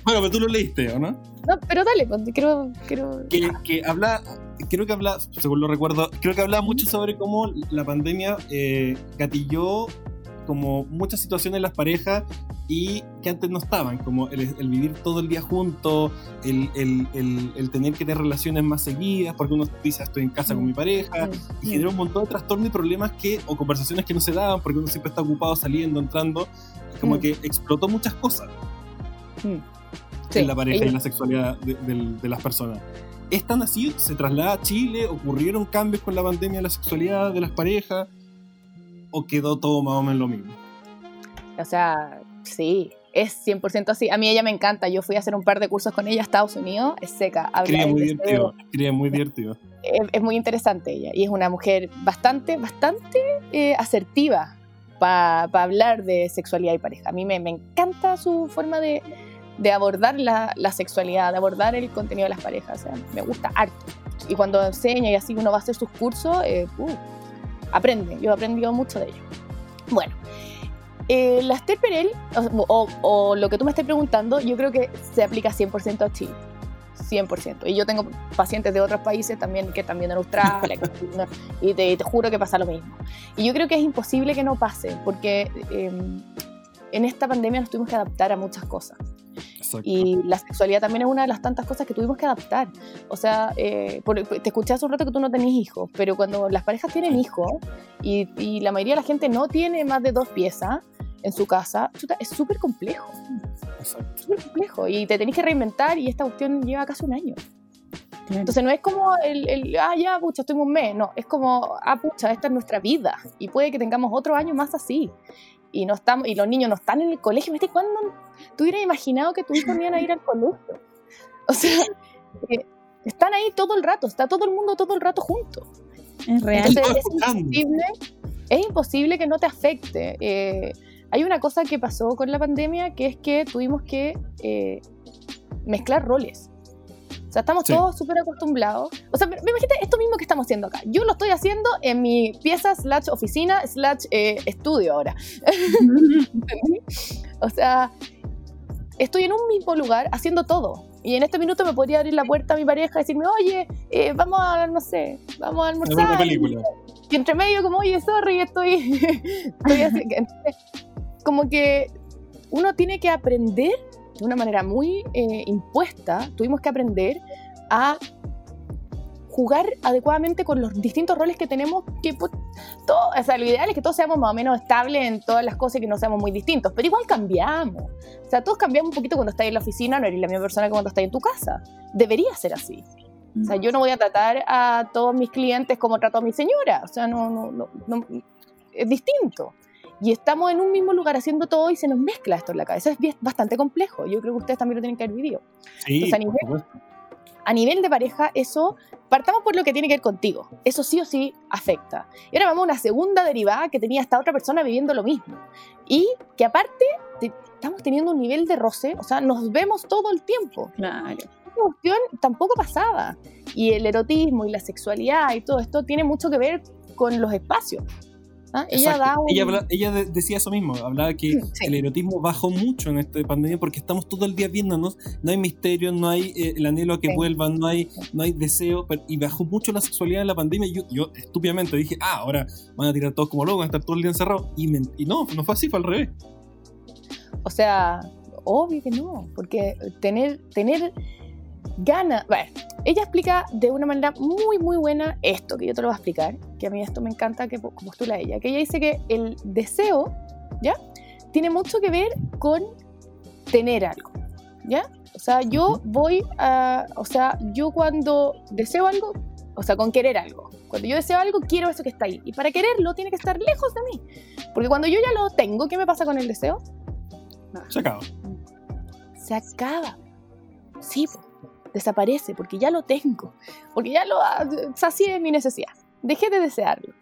Bueno, pero tú lo leíste, ¿o no? No, pero dale, pues, quiero, quiero... que, que habla, creo que habla, según lo recuerdo, creo que habla mucho sobre cómo la pandemia eh, gatilló como muchas situaciones en las parejas y que antes no estaban, como el, el vivir todo el día juntos, el, el- tener que tener relaciones más seguidas, porque uno dice, estoy en casa con mi pareja, y generó un montón de trastornos y problemas que, o conversaciones que no se daban, porque uno siempre está ocupado saliendo, entrando, como Mm. que explotó muchas cosas en la pareja y ella- en la sexualidad de las personas. ¿Es tan así? ¿Se traslada a Chile? ¿Ocurrieron cambios con la pandemia de la sexualidad de las parejas? ¿O quedó todo más o menos lo mismo? O sea, sí, es 100% así. A mí ella me encanta. Yo fui a hacer un par de cursos con ella a Estados Unidos. Es seca. Cría muy divertido. Cría muy divertido. Es, es muy interesante ella. Y es una mujer bastante, bastante eh, asertiva para hablar de sexualidad y pareja. A mí me, me encanta su forma de, de abordar la, la sexualidad, de abordar el contenido de las parejas. Sea, me gusta harto. Y cuando enseña y así uno va a hacer sus cursos, eh, uh, aprende. Yo he aprendido mucho de ella. Bueno, eh, la Esther Perel, o, lo que tú me estés preguntando, yo creo que se aplica 100% a Chile. 100%. Y yo tengo pacientes de otros países también, que también en Australia, y te, te juro que pasa lo mismo. Y yo creo que es imposible que no pase, porque eh, en esta pandemia nos tuvimos que adaptar a muchas cosas. Exacto. Y la sexualidad también es una de las tantas cosas que tuvimos que adaptar. O sea, eh, por- te escuché hace un rato que tú no tenés hijos, pero cuando las parejas tienen hijos y, y la mayoría de la gente no tiene más de dos piezas en su casa, chuta, es súper complejo, Exacto. súper complejo. Y te tenés que reinventar y esta cuestión lleva casi un año. Entonces no es como el, el, ah, ya, pucha, estoy un mes. No, es como, ah, pucha, esta es nuestra vida. Y puede que tengamos otro año más así. Y, no estamos, y los niños no están en el colegio. ¿Viste cuándo tú hubieras imaginado que tus hijos iban a ir al colegio? O sea, eh, están ahí todo el rato. Está todo el mundo todo el rato junto. Es real. Entonces Todos es jugando. imposible, es imposible que no te afecte. Eh, hay una cosa que pasó con la pandemia que es que tuvimos que eh, mezclar roles. O sea, estamos Sí. todos súper acostumbrados. O sea, me imagínate esto mismo que estamos haciendo acá. Yo lo estoy haciendo en mi pieza slash oficina slash eh, estudio ahora. O sea, estoy en un mismo lugar haciendo todo. Y en este minuto me podría abrir la puerta a mi pareja y decirme, oye, eh, vamos a, no sé, vamos a Es una almorzar. película. Y entre medio como, oye, sorry, estoy... estoy así". Entonces, como que uno tiene que aprender de una manera muy eh, impuesta, tuvimos que aprender a jugar adecuadamente con los distintos roles que tenemos, que pues, todo, o sea, lo ideal es que todos seamos más o menos estables en todas las cosas y que no seamos muy distintos, pero igual cambiamos. O sea, todos cambiamos un poquito cuando estás en la oficina, no eres la misma persona que cuando estás en tu casa. Debería ser así. O sea, yo no voy a tratar a todos mis clientes como trato a mi señora. O sea, no, no, no, no- es distinto. Y estamos en un mismo lugar haciendo todo y se nos mezcla esto en la cabeza. Es bastante complejo. Yo creo que ustedes también lo tienen que haber vivido. Sí, Entonces, a nivel-. A nivel de pareja, eso, partamos por lo que tiene que ver contigo. Eso sí o sí afecta. Y ahora vamos a una segunda derivada que tenía esta otra persona viviendo lo mismo. Y que aparte te- estamos teniendo un nivel de roce, o sea, nos vemos todo el tiempo Claro. esta cuestión tampoco pasaba. Y el erotismo y la sexualidad y todo esto tiene mucho que ver con los espacios. ¿Ah? Ella Exacto. da un- ella, habla- ella de- decía eso mismo, hablaba que Sí. el erotismo bajó mucho en esta pandemia porque estamos todo el día viéndonos, no hay misterio, no hay eh, el anhelo a que Sí. vuelvan, no hay, no hay deseo, pero- y bajó mucho la sexualidad en la pandemia. y Yo, yo estúpidamente dije, ah, ahora van a tirar todos como locos, van a estar todo el día encerrados. Y, y no, no fue así, fue al revés. O sea, obvio que no, porque tener, tener ganas... Bueno, ella explica de una manera muy, muy buena esto, que yo te lo voy a explicar, que a mí esto me encanta que po- postula ella, que ella dice que el deseo, ¿ya? Tiene mucho que ver con tener algo, ¿ya? O sea, yo voy a... O sea, yo cuando deseo algo, o sea, con querer algo. Cuando yo deseo algo, quiero eso que está ahí. Y para quererlo, tiene que estar lejos de mí. Porque cuando yo ya lo tengo, ¿qué me pasa con el deseo? Se acaba. se acaba. Sí, po, desaparece porque ya lo tengo, porque ya lo ah, sacié mi necesidad. Dejé de desearlo.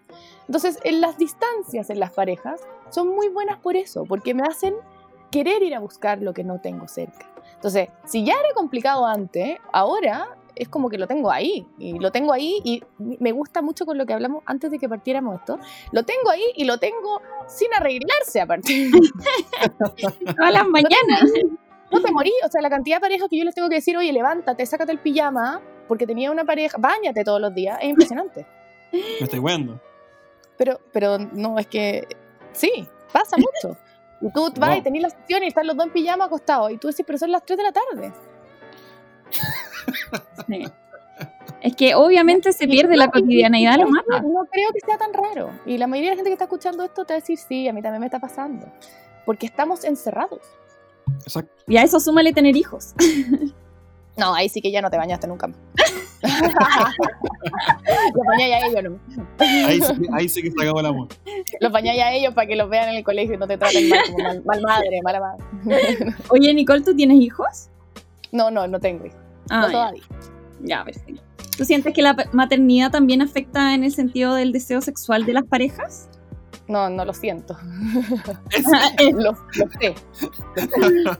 Entonces, en las distancias en las parejas son muy buenas por eso, porque me hacen querer ir a buscar lo que no tengo cerca. Entonces, si ya era complicado antes, ahora es como que lo tengo ahí, y lo tengo ahí, y me gusta mucho con lo que hablamos antes de que partiéramos esto, lo tengo ahí y lo tengo sin arreglarse aparte. Todas las mañanas. No te morí, o sea, la cantidad de parejas que yo les tengo que decir, oye, levántate, sácate el pijama, porque tenía una pareja, bañate todos los días, es impresionante. Me estoy weando. Pero, pero no, es que sí, pasa mucho. Y tú vas y tenés la sesión y están los dos en pijama acostados, y tú decís, pero son las 3 de la tarde. Sí. Es que obviamente se pierde la cotidianeidad, lo mata. No creo que sea tan raro. Y la mayoría de la gente que está escuchando esto te va a decir, sí, a mí también me está pasando. Porque estamos encerrados. Exacto. Y a eso súmale tener hijos. No, ahí sí que ya no te bañaste nunca más. Los bañáis a ellos, no. Ahí, sí, ahí sí que se acabó el amor. Los bañáis a ellos para que los vean en el colegio y no te traten mal, como mal, mal madre, mala madre. Oye, Nicole, ¿tú tienes hijos? No, no, no tengo hijos. Ah, no ya. todavía. Ya, perfecto. ¿Tú sientes que la maternidad también afecta en el sentido del deseo sexual de las parejas? No, no lo siento. Lo, lo sé. Lo sé.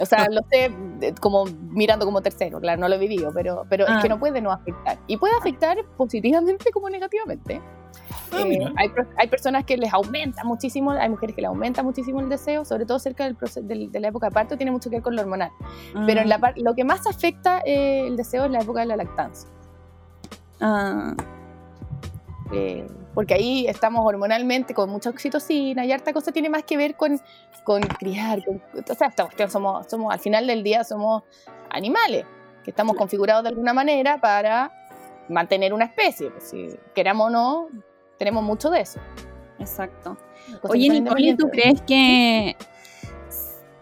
O sea, lo sé eh, como mirando como tercero, claro, no lo he vivido, pero, pero Ah. es que no puede no afectar. Y puede afectar positivamente como negativamente. Ah, Eh, hay, hay personas que les aumenta muchísimo, hay mujeres que les aumenta muchísimo el deseo, sobre todo cerca del proce- del- de la época de parto, tiene mucho que ver con lo hormonal. Pero en la par- lo que más afecta eh, el deseo es la época de la lactancia. Ah, eh, porque ahí estamos hormonalmente con mucha oxitocina y harta cosa tiene más que ver con, con criar. Con, o sea, esta cuestión somos, somos, al final del día somos animales, que estamos configurados de alguna manera para mantener una especie. Pues, si queramos o no, tenemos mucho de eso. Exacto. Cosas Oye, Nicole, ¿tú crees que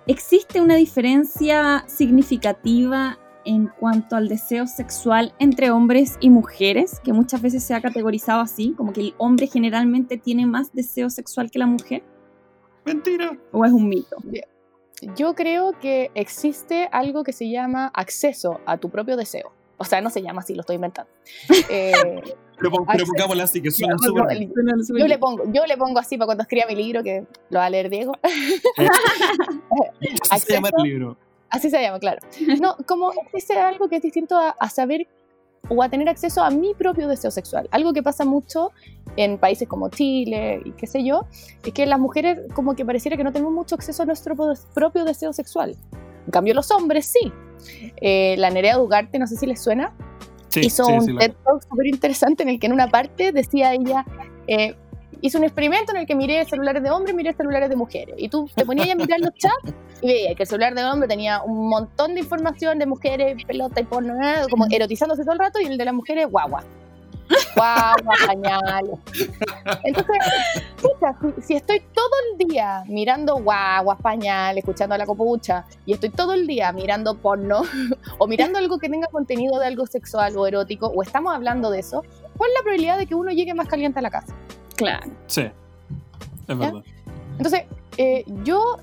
existe una diferencia significativa en cuanto al deseo sexual entre hombres y mujeres? Que muchas veces se ha categorizado así, como que el hombre generalmente tiene más deseo sexual que la mujer, Mentira. o es un mito. Yo creo que existe algo que se llama acceso a tu propio deseo. O sea, no se llama así, lo estoy inventando. Eh, Pero, pero pongámosla así, que suena súper yo, le pongo, yo le pongo así para cuando escriba mi libro, que lo va a leer Diego. Así se llama el libro. Así se llama, claro. No, como existe algo que es distinto a, a saber o a tener acceso a mi propio deseo sexual. Algo que pasa mucho en países como Chile y qué sé yo, es que las mujeres como que pareciera que no tenemos mucho acceso a nuestro propio deseo sexual. En cambio los hombres sí. Eh, la Nerea Dugarte, no sé si les suena, Sí, hizo sí, un sí, TED Talk súper interesante en el que en una parte decía ella, eh, hizo un experimento en el que miré celulares de hombres, miré celulares de mujeres. Y tú te ponías a mirar los chats y veías que el celular de hombre tenía un montón de información de mujeres, pelota y porno, como erotizándose todo el rato, y el de las mujeres, guagua. Guagua, pañales. Entonces, pucha, si, si estoy todo el día mirando guaguas, pañales, escuchando a la copucha, y estoy todo el día mirando porno, o mirando algo que tenga contenido de algo sexual o erótico, o estamos hablando de eso, ¿cuál es la probabilidad de que uno llegue más caliente a la casa? Claro. Sí. Es verdad. Entonces, eh, yo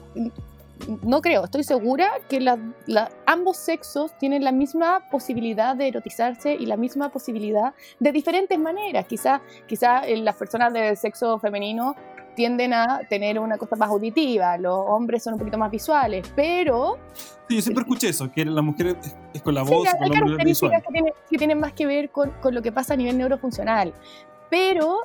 no creo, estoy segura que la- la- ambos sexos tienen la misma posibilidad de erotizarse y la misma posibilidad de diferentes maneras. Quizá, quizá eh, las personas del sexo femenino tienden a tener una cosa más auditiva, los hombres son un poquito más visuales, pero Sí, yo siempre escuché eso, que las mujeres es, con la Sí, voz, hay con hombre es visual. características que tienen, que tienen más que ver con, con lo que pasa a nivel neurofuncional. Pero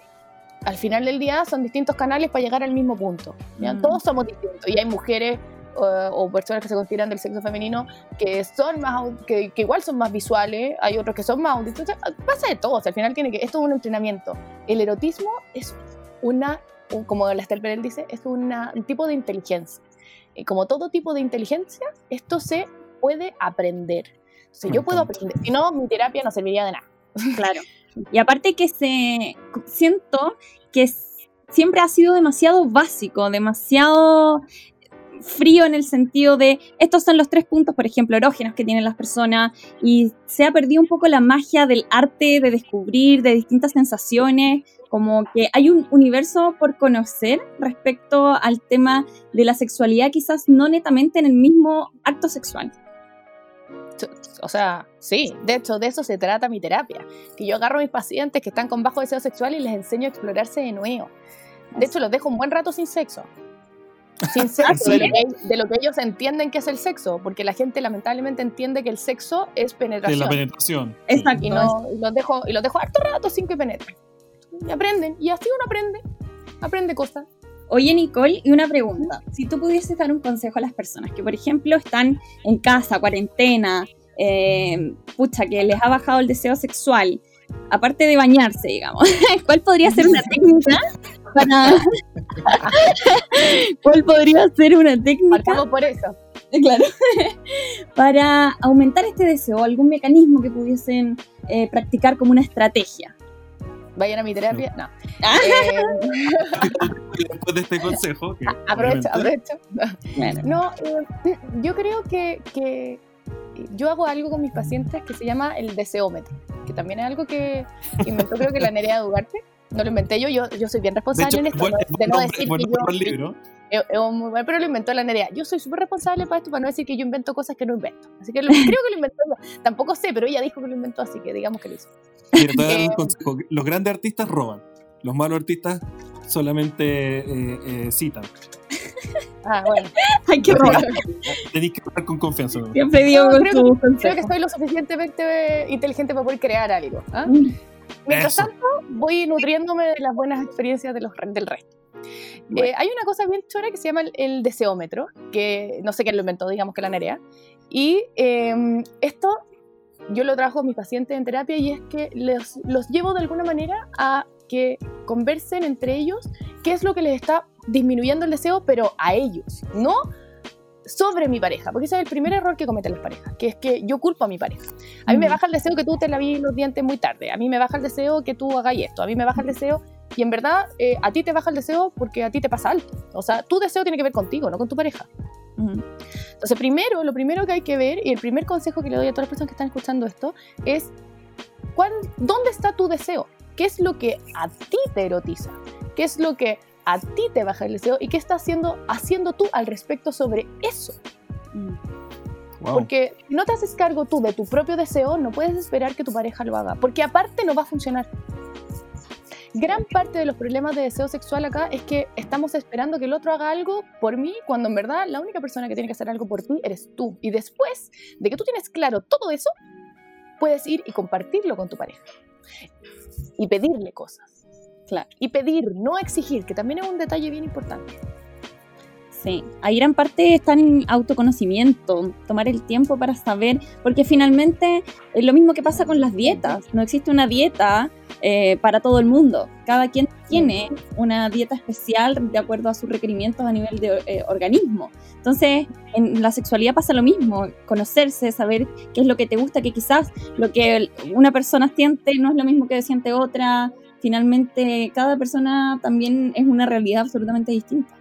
al final del día son distintos canales para llegar al mismo punto. ¿ya? Mm. Todos somos distintos y hay mujeres eh, o personas que se consideran del sexo femenino que son más que, que igual son más visuales, hay otros que son más auditivos. O sea, pasa de todo, o sea, al final tiene que esto es un entrenamiento. El erotismo es una un- como la Esther Perel dice, es una- un tipo de inteligencia. Y como todo tipo de inteligencia, esto se puede aprender. Si Me yo puedo aprender, si no, mi terapia no serviría de nada. Claro. Y aparte que se siento que siempre ha sido demasiado básico, demasiado frío en el sentido de estos son los tres puntos, por ejemplo, erógenos que tienen las personas y se ha perdido un poco la magia del arte, de descubrir, de distintas sensaciones, como que hay un universo por conocer respecto al tema de la sexualidad, quizás no netamente en el mismo acto sexual. O sea, sí, de hecho, de eso se trata mi terapia. Que yo agarro a mis pacientes que están con bajo deseo sexual y les enseño a explorarse de nuevo. De hecho, los dejo un buen rato sin sexo. Sin sexo, de lo, que, de lo que ellos entienden que es el sexo, porque la gente lamentablemente entiende que el sexo es De penetración. la penetración. Exacto. y, no, y los dejo y los dejo harto rato sin que penetren. Y aprenden, y así uno aprende, aprende cosas. Oye, Nicole, y una pregunta. Si tú pudieses dar un consejo a las personas que, por ejemplo, están en casa, cuarentena, eh, pucha, que les ha bajado el deseo sexual, aparte de bañarse, digamos, ¿cuál podría ser una técnica para... ¿Cuál podría ser una técnica Partamos por eso. claro, para aumentar este deseo? ¿Algún mecanismo que pudiesen eh, practicar como una estrategia? Vayan a mi terapia. No. Ah. Eh, después de este consejo, que aprovecho, aprovecho. No, eh, yo creo que, que yo hago algo con mis pacientes que se llama el deseómetro, que también es algo que inventó creo que la Nerea Dugarte. No lo inventé yo, yo, yo soy bien De responsable hecho, en es esto, es de no nombre, decir que yo... libro. Es, muy buen, pero lo inventó la Nerea. Yo soy súper responsable para esto, para no decir que yo invento cosas que no invento. Así que lo- creo que lo inventó ella. Tampoco sé, pero ella dijo que lo inventó, así que digamos que lo hizo. Mira, te voy a dar un Eh, consejo. Los grandes artistas roban. Los malos artistas solamente eh, eh, citan. Ah, bueno. Hay que robar. Tenéis que hablar con confianza. ¿no? Siempre digo No, con creo que estoy lo suficientemente inteligente para poder crear algo. Mm. Mientras Eso. tanto, voy nutriéndome de las buenas experiencias de los, del resto. Bueno. Eh, hay una cosa bien chora que se llama el, el deseómetro, que no sé quién lo inventó, digamos que la Nerea. Y eh, esto yo lo trabajo con mis pacientes en terapia y es que los, los llevo de alguna manera a que conversen entre ellos qué es lo que les está disminuyendo el deseo, pero a ellos, no sobre mi pareja, porque ese es el primer error que cometen las parejas, que es que yo culpo a mi pareja. A mí me baja el deseo que tú te lavíes los dientes muy tarde, a mí me baja el deseo que tú hagas esto, a mí me baja el deseo, y en verdad eh, a ti te baja el deseo porque a ti te pasa algo. O sea, tu deseo tiene que ver contigo, no con tu pareja. Entonces, primero, lo primero que hay que ver, y el primer consejo que le doy a todas las personas que están escuchando esto, es ¿cuál, ¿dónde está tu deseo? ¿Qué es lo que a ti te erotiza? ¿Qué es lo que a ti te baja el deseo y qué estás haciendo, haciendo tú al respecto sobre eso. Mm. Porque si no te haces cargo tú de tu propio deseo, no puedes esperar que tu pareja lo haga, porque aparte no va a funcionar. Gran parte de los problemas de deseo sexual acá es que estamos esperando que el otro haga algo por mí, cuando en verdad la única persona que tiene que hacer algo por ti eres tú. Y después de que tú tienes claro todo eso, puedes ir y compartirlo con tu pareja y pedirle cosas. Claro. Y pedir, no exigir, que también es un detalle bien importante. Sí, ahí gran parte está en autoconocimiento, tomar el tiempo para saber, porque finalmente es lo mismo que pasa con las dietas, no existe una dieta eh, para todo el mundo, cada quien tiene una dieta especial de acuerdo a sus requerimientos a nivel de eh, organismo. Entonces, en la sexualidad pasa lo mismo, conocerse, saber qué es lo que te gusta, que quizás lo que una persona siente no es lo mismo que siente otra, finalmente cada persona también es una realidad absolutamente distinta.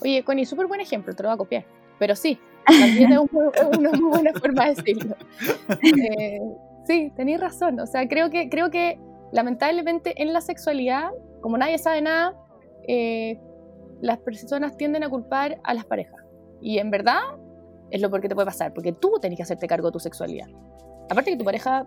Oye, Connie, súper buen ejemplo, te lo voy a copiar. Pero sí, también es, una muy buena forma de decirlo. Eh, sí, tenéis razón. O sea, creo que, creo que lamentablemente en la sexualidad, como nadie sabe nada, eh, las personas tienden a culpar a las parejas. Y en verdad es lo porque te puede pasar, porque tú tenés que hacerte cargo de tu sexualidad. Aparte que tu pareja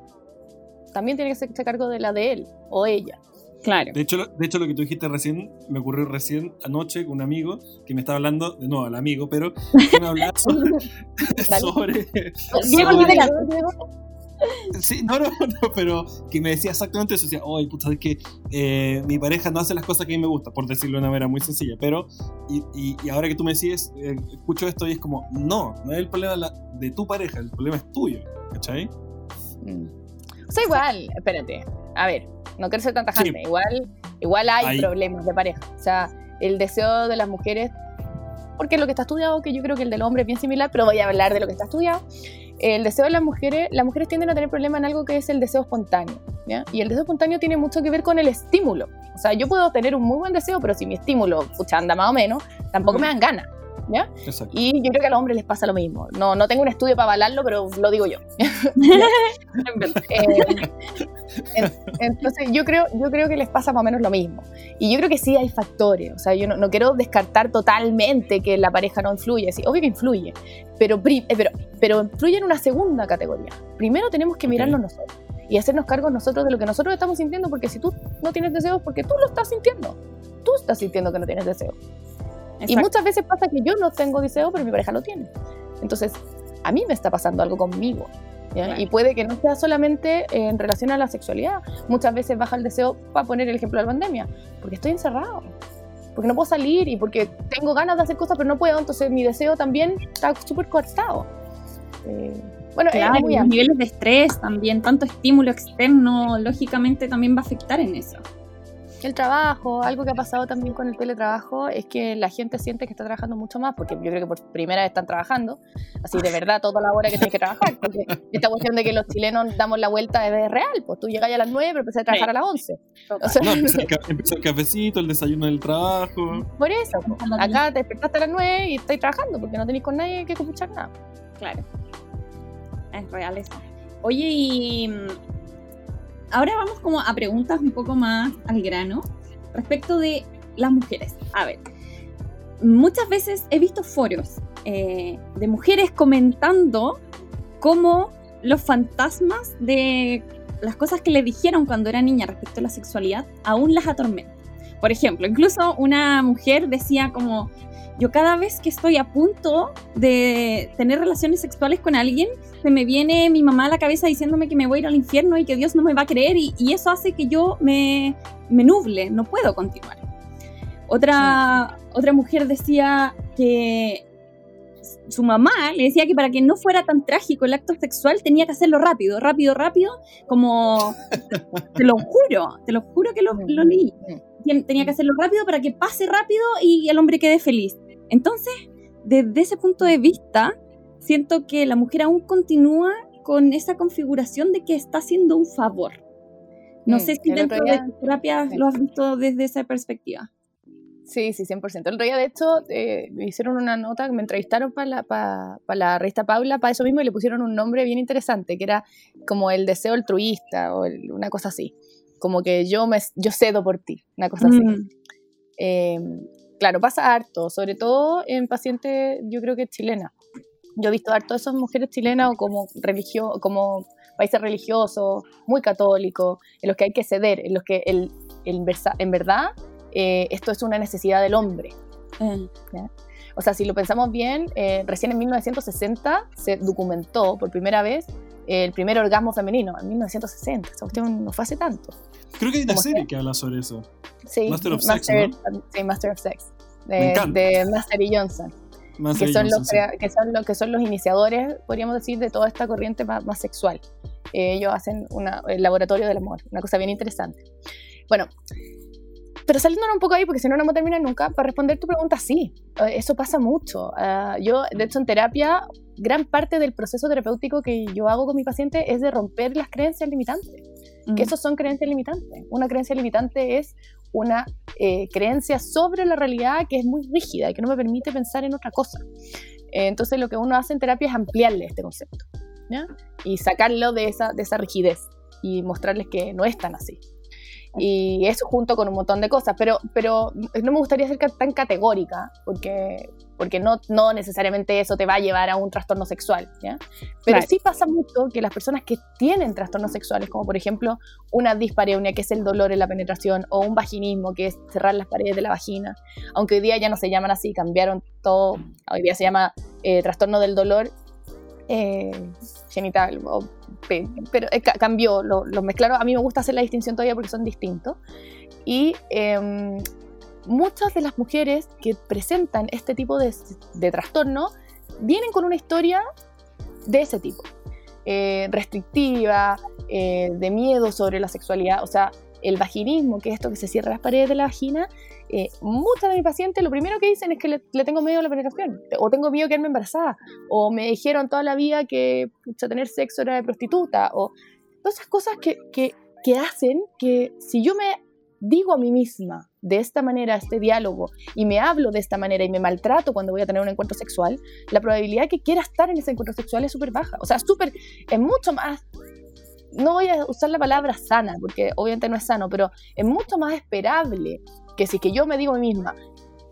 también tiene que hacerse cargo de la de él o ella. Claro. De hecho, de hecho, lo que tú dijiste recién, me ocurrió recién anoche con un amigo que me estaba hablando, de nuevo al amigo, pero que me hablaba sobre. sobre, Sí, no, no, no, pero que me decía exactamente eso. Decía, oye, puta, es que eh, mi pareja no hace las cosas que a mí me gusta, por decirlo de una manera muy sencilla. Pero, y, y, ahora que tú me decís, eh, escucho esto y es como, no, no es el problema de tu pareja, el problema es tuyo, ¿cachai? Mm. O sea, igual, espérate, a ver, no quiero ser tanta gente, igual, igual hay, problemas de pareja. O sea, el deseo de las mujeres, porque lo que está estudiado, que yo creo que el del hombre es bien similar, pero voy a hablar de lo que está estudiado. El deseo de las mujeres, las mujeres tienden a tener problemas en algo que es el deseo espontáneo. ¿ya? Y el deseo espontáneo tiene mucho que ver con el estímulo. O sea, yo puedo tener un muy buen deseo, pero si mi estímulo, pucha, anda más o menos, tampoco me dan ganas. ¿Ya? Y yo creo que a los hombres les pasa lo mismo. No, no tengo un estudio para avalarlo, pero lo digo yo. Eh, entonces yo creo, yo creo que les pasa más o menos lo mismo. Y yo creo que sí hay factores. O sea, yo no, quiero descartar totalmente que la pareja no influye. Sí, obvio que influye, pero, eh, pero, pero influye en una segunda categoría. Primero tenemos que mirarnos nosotros y hacernos cargo nosotros de lo que nosotros estamos sintiendo, porque si tú no tienes deseos, porque tú lo estás sintiendo. Tú estás sintiendo que no tienes deseos. Y muchas veces pasa que yo no tengo deseo, pero mi pareja lo tiene. Entonces, a mí me está pasando algo conmigo. Y puede que no sea solamente en relación a la sexualidad. Muchas veces baja el deseo, para poner el ejemplo de la pandemia, porque estoy encerrado, porque no puedo salir y porque tengo ganas de hacer cosas, pero no puedo. Entonces, mi deseo también está súper cortado. Eh, bueno, claro, los niveles de estrés también, tanto estímulo externo, lógicamente también va a afectar en eso. El trabajo, algo que ha pasado también con el teletrabajo es que la gente siente que está trabajando mucho más, porque yo creo que por primera vez están trabajando, así de verdad toda la hora que tienes que trabajar, porque esta cuestión de que los chilenos damos la vuelta es real, pues tú llegas a las 9 pero empecé a trabajar a las 11. O sea, no, empezó el, cafecito, el desayuno del trabajo. Por eso, acá te despertaste a las 9 y estáis trabajando, porque no tenéis con nadie que escuchar nada. Claro, es real eso. Oye, y ahora vamos como a preguntas un poco más al grano respecto de las mujeres. A ver, muchas veces he visto foros eh, de mujeres comentando cómo los fantasmas de las cosas que le dijeron cuando era niña respecto a la sexualidad aún las atormentan. Por ejemplo, incluso una mujer decía como, yo cada vez que estoy a punto de tener relaciones sexuales con alguien, se me viene mi mamá a la cabeza diciéndome que me voy a ir al infierno y que Dios no me va a creer y, eso hace que yo me, me, nuble, no puedo continuar. Otra, otra mujer decía que su mamá le decía que para que no fuera tan trágico el acto sexual tenía que hacerlo rápido, rápido, rápido, como te lo juro, te lo juro que lo, lo leí. Tenía que hacerlo rápido para que pase rápido y el hombre quede feliz. Entonces, desde ese punto de vista, siento que la mujer aún continúa con esa configuración de que está haciendo un favor. No sé si dentro de tu terapia lo has visto desde esa perspectiva. Sí, sí, 100%. El otro día, de hecho, eh, me hicieron una nota, me entrevistaron para la, para, la revista Paula, para eso mismo, y le pusieron un nombre bien interesante, que era como el deseo altruista o una cosa así. Como que yo, me, yo cedo por ti, una cosa así. Mm. Eh, claro, pasa harto, sobre todo en pacientes, yo creo que chilenas. Yo he visto harto esas mujeres chilenas o como, religio, como países religiosos, muy católicos, en los que hay que ceder, en los que el, el en verdad eh, esto es una necesidad del hombre. Mm. O sea, si lo pensamos bien, eh, recién en 1960 se documentó por primera vez el primer orgasmo femenino, en 1960. O sea, no fue hace tanto. Creo que hay una serie que habla sobre eso. Sí, Master of Sex. Sí, Master of Sex. De, de Master y Johnson. que, son los, que, son lo, que son los iniciadores, podríamos decir, de toda esta corriente más, sexual. Eh, ellos hacen una, el laboratorio del amor, una cosa bien interesante. Bueno, pero saliéndonos un poco ahí, porque si no, no vamos a terminar nunca, para responder tu pregunta, sí, eh, eso pasa mucho. Ah, yo, de hecho, en terapia, gran parte del proceso terapéutico que yo hago con mi paciente es de romper las creencias limitantes. Que mm. esos son creencias limitantes. Una creencia limitante es una eh, creencia sobre la realidad que es muy rígida y que no me permite pensar en otra cosa. Eh, entonces, lo que uno hace en terapia es ampliarle este concepto y sacarlo de esa, de esa rigidez y mostrarles que no es tan así y eso junto con un montón de cosas, pero, pero no me gustaría ser tan categórica, porque, porque no, no necesariamente eso te va a llevar a un trastorno sexual, ¿ya? Pero sí pasa mucho que las personas que tienen trastornos sexuales, como por ejemplo una dispareunia, que es el dolor en la penetración, o un vaginismo, que es cerrar las paredes de la vagina, aunque hoy día ya no se llaman así, cambiaron todo, hoy día se llama eh, trastorno del dolor eh, genital, pero eh, cambió, lo, mezclaron. A mí me gusta hacer la distinción todavía porque son distintos. Y em, muchas de las mujeres que presentan este tipo de, trastorno vienen con una historia de ese tipo. Eh, restrictiva, de miedo sobre la sexualidad, o sea, el vaginismo, que es esto que se cierra las paredes de la vagina, eh, muchas de mis pacientes lo primero que dicen es que le, tengo miedo a la penetración, o tengo miedo a quedarme embarazada, o me dijeron toda la vida que tener sexo era de prostituta, o todas esas cosas que, que, que hacen que si yo me digo a mí misma de esta manera este diálogo y me hablo de esta manera y me maltrato cuando voy a tener un encuentro sexual, la probabilidad que quiera estar en ese encuentro sexual es súper baja. O sea, súper, es mucho más no voy a usar la palabra sana, porque obviamente no es sano, pero es mucho más esperable que si que yo me digo a mí misma,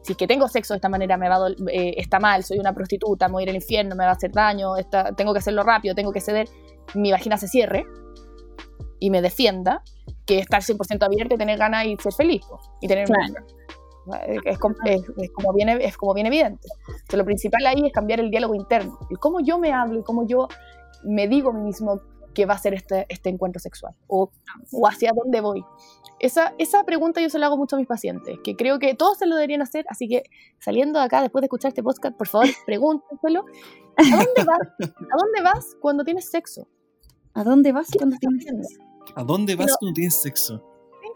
si que tengo sexo de esta manera me va eh, está mal, soy una prostituta, me voy a ir al infierno, me va a hacer daño, tengo que hacerlo rápido, tengo que ceder, mi vagina se cierre y me defienda, que estar 100% abierta y tener ganas y ser feliz. Y tener es, como, bien, es como bien evidente. lo principal ahí es cambiar el diálogo interno. El cómo yo me hablo y cómo yo me digo a mí mismo que va a ser este, este encuentro sexual o, o, hacia dónde voy. Esa, esa pregunta yo se la hago mucho a mis pacientes, que creo que todos se lo deberían hacer, así que saliendo de acá después de escuchar este podcast, por favor, pregúntenselo. ¿A dónde vas? ¿A dónde vas cuando tienes sexo? ¿A dónde vas cuando tienes sexo? ¿A dónde vas cuando tienes sexo?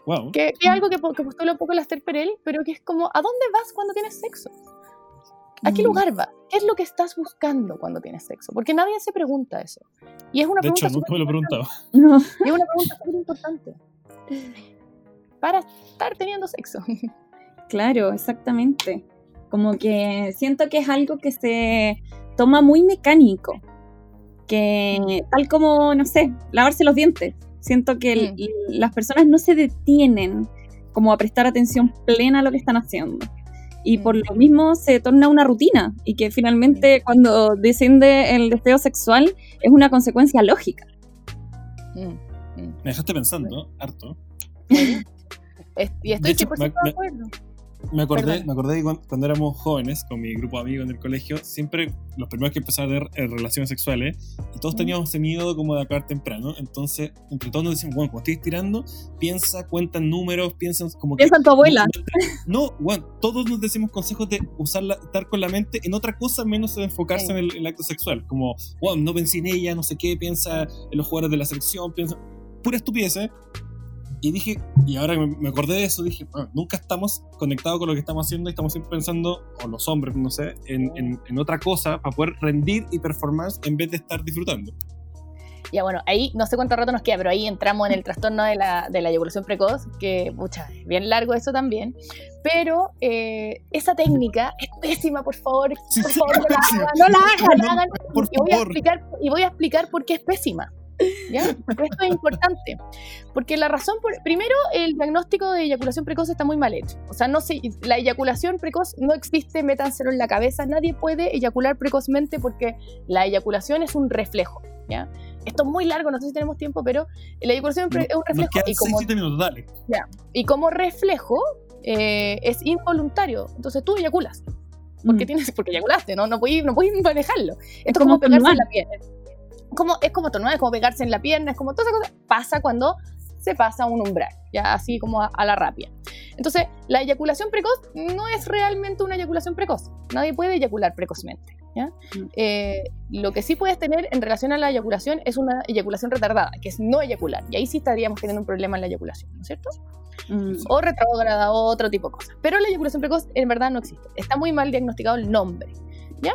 Wow. Que, es algo que, que postula un poco la Esther Perel, pero que es como, ¿a dónde vas cuando tienes sexo? ¿A qué mm. lugar vas? ¿Qué es lo que estás buscando cuando tienes sexo? Porque nadie se pregunta eso. Y es una de pregunta hecho, nunca me lo preguntaba. No. Y es una pregunta muy importante. Para estar teniendo sexo. Claro, exactamente. Como que siento que es algo que se toma muy mecánico. Que tal como, no sé, lavarse los dientes. Siento que mm. las personas no se detienen como a prestar atención plena a lo que están haciendo y por lo mismo se torna una rutina y que finalmente cuando desciende el deseo sexual es una consecuencia lógica. Mm, mm. Me dejaste pensando harto. y estoy de, de acuerdo. Me acordé, Perdón. me acordé que cuando, cuando éramos jóvenes, con mi grupo de amigos en el colegio, siempre los primeros que empezaron a tener eh, relaciones sexuales, y todos teníamos ese miedo como de acabar temprano. Entonces, entre todos nos decimos, bueno, cuando estés tirando, piensa, cuenta en números, piensa como que. Piensa en tu abuela. No, bueno, todos nos decimos consejos de usar la- estar con la mente en otra cosa menos en enfocarse Sí. en el, en el acto sexual. Como, bueno, no pensé en ella, no sé qué, piensa en los jugadores de la selección, piensa. Pura estupidez, ¿eh? Y dije, y ahora que me acordé de eso, dije, "Ah, nunca estamos conectados con lo que estamos haciendo y estamos siempre pensando, o los hombres, no sé, en, en- en otra cosa para poder rendir y performar en vez de estar disfrutando. Ya bueno, ahí no sé cuánto rato nos queda, pero ahí entramos en el trastorno de la, de la eyaculación precoz, que, pucha, es bien largo eso también. Pero eh, esa técnica es pésima, por favor. Sí, Por sí, favor, no la hagan, no la hagan, No, hagan. por y voy, a favor. explicar, y voy a explicar por qué es pésima. ¿Ya? Esto es importante. Porque la razón, por, primero, el diagnóstico de eyaculación precoz está muy mal hecho. O sea, no se, la eyaculación precoz no existe, métanselo en la cabeza. Nadie puede eyacular precozmente porque la eyaculación es un reflejo. ¿ya? Esto es muy largo, no sé si tenemos tiempo, pero la eyaculación pre- es un reflejo. Y como, 6-7 minutos, dale. y como reflejo eh, es involuntario. Entonces tú eyaculas. Porque, Mm. tienes, porque eyaculaste, ¿no? No puedes no puedes manejarlo. Esto es como como pegarse en la pierna. Como, es como estornudar, es como pegarse en la pierna, es como toda esa cosa. Pasa cuando se pasa un umbral, ya así como a, a la rápida. Entonces, la eyaculación precoz no es realmente una eyaculación precoz. Nadie puede eyacular precozmente. ¿ya? Eh, lo que sí puedes tener en relación a la eyaculación es una eyaculación retardada, que es no eyacular. Y ahí sí estaríamos teniendo un problema en la eyaculación, ¿no es cierto? Mm. o retrógrada o otro tipo de cosas. Pero la eyaculación precoz en verdad no existe. Está muy mal diagnosticado el nombre. ¿Ya?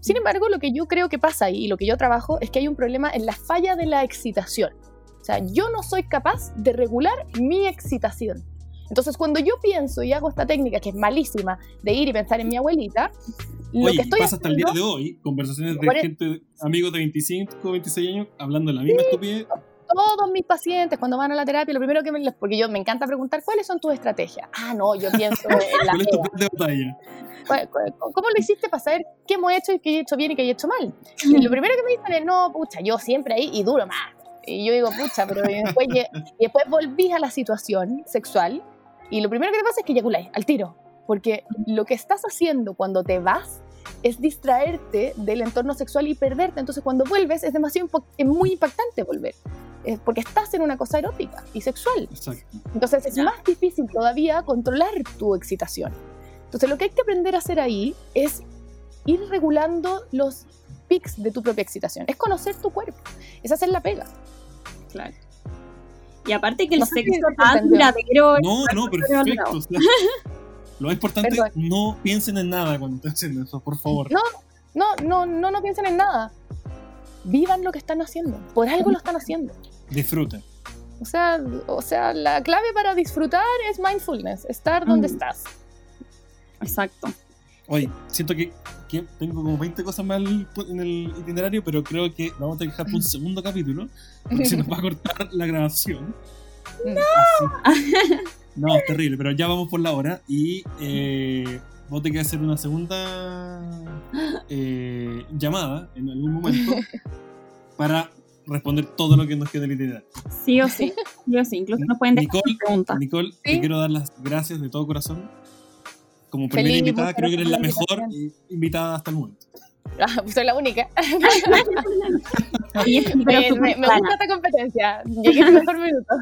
Sin embargo, lo que yo creo que pasa ahí y lo que yo trabajo es que hay un problema en la falla de la excitación. O sea, yo no soy capaz de regular mi excitación. Entonces, cuando yo pienso y hago esta técnica que es malísima de ir y pensar en mi abuelita, lo Oye, que estoy pasa hasta el día haciendo- de hoy, conversaciones de e- gente, amigos de 25, 26 años, hablando de la misma estupidez. Todos mis pacientes cuando van a la terapia, lo primero que me, porque yo me encanta preguntar, ¿cuáles son tus estrategias? Ah, no, yo pienso en la ¿Cuál es tu pega. plan de batalla? ¿Cuál- cuál- ¿Cómo lo hiciste para saber qué hemos hecho y qué he hecho bien y qué he hecho mal? Y lo primero que me dicen es, no, pucha, yo siempre ahí y duro más. Y yo digo, pucha, pero después, y después volvís a la situación sexual y lo primero que te pasa es que eyaculáis al tiro. Porque lo que estás haciendo cuando te vas es distraerte del entorno sexual y perderte. Entonces cuando vuelves es demasiado es muy impactante volver. Es porque estás en una cosa erótica y sexual. Exacto. Entonces es más difícil todavía controlar tu excitación. Entonces lo que hay que aprender a hacer ahí es ir regulando los pics de tu propia excitación. Es conocer tu cuerpo, es hacer la pega. Claro. Y aparte que el No sexo tan entendió. duradero No, no, Pero perfecto. o sea, lo más importante Perdón. es no piensen en nada cuando estén haciendo eso, por favor. No. No, no, no, no piensen en nada. Vivan lo que están haciendo. Por algo lo están haciendo. Disfruten. O sea, o sea, la clave para disfrutar es mindfulness, estar donde Mm. estás. Exacto. Oye, siento que, que tengo como 20 cosas más en el itinerario, pero creo que vamos a tener que dejar un segundo capítulo, porque se nos va a cortar la grabación. Así. No, es terrible, pero ya vamos por la hora y eh, vos te que hacer una segunda eh, llamada en algún momento para responder todo lo que nos queda en el itinerario. Sí o sí. Sí o sí. Incluso nos pueden dejar Nicole, preguntas. Nicole, Sí. te quiero dar las gracias de todo corazón. Como primera Feliz, invitada, creo que eres la mejor eh, invitada hasta el momento. Ah, soy la única. Me, me- gusta esta competencia. Llegué al mejor minuto.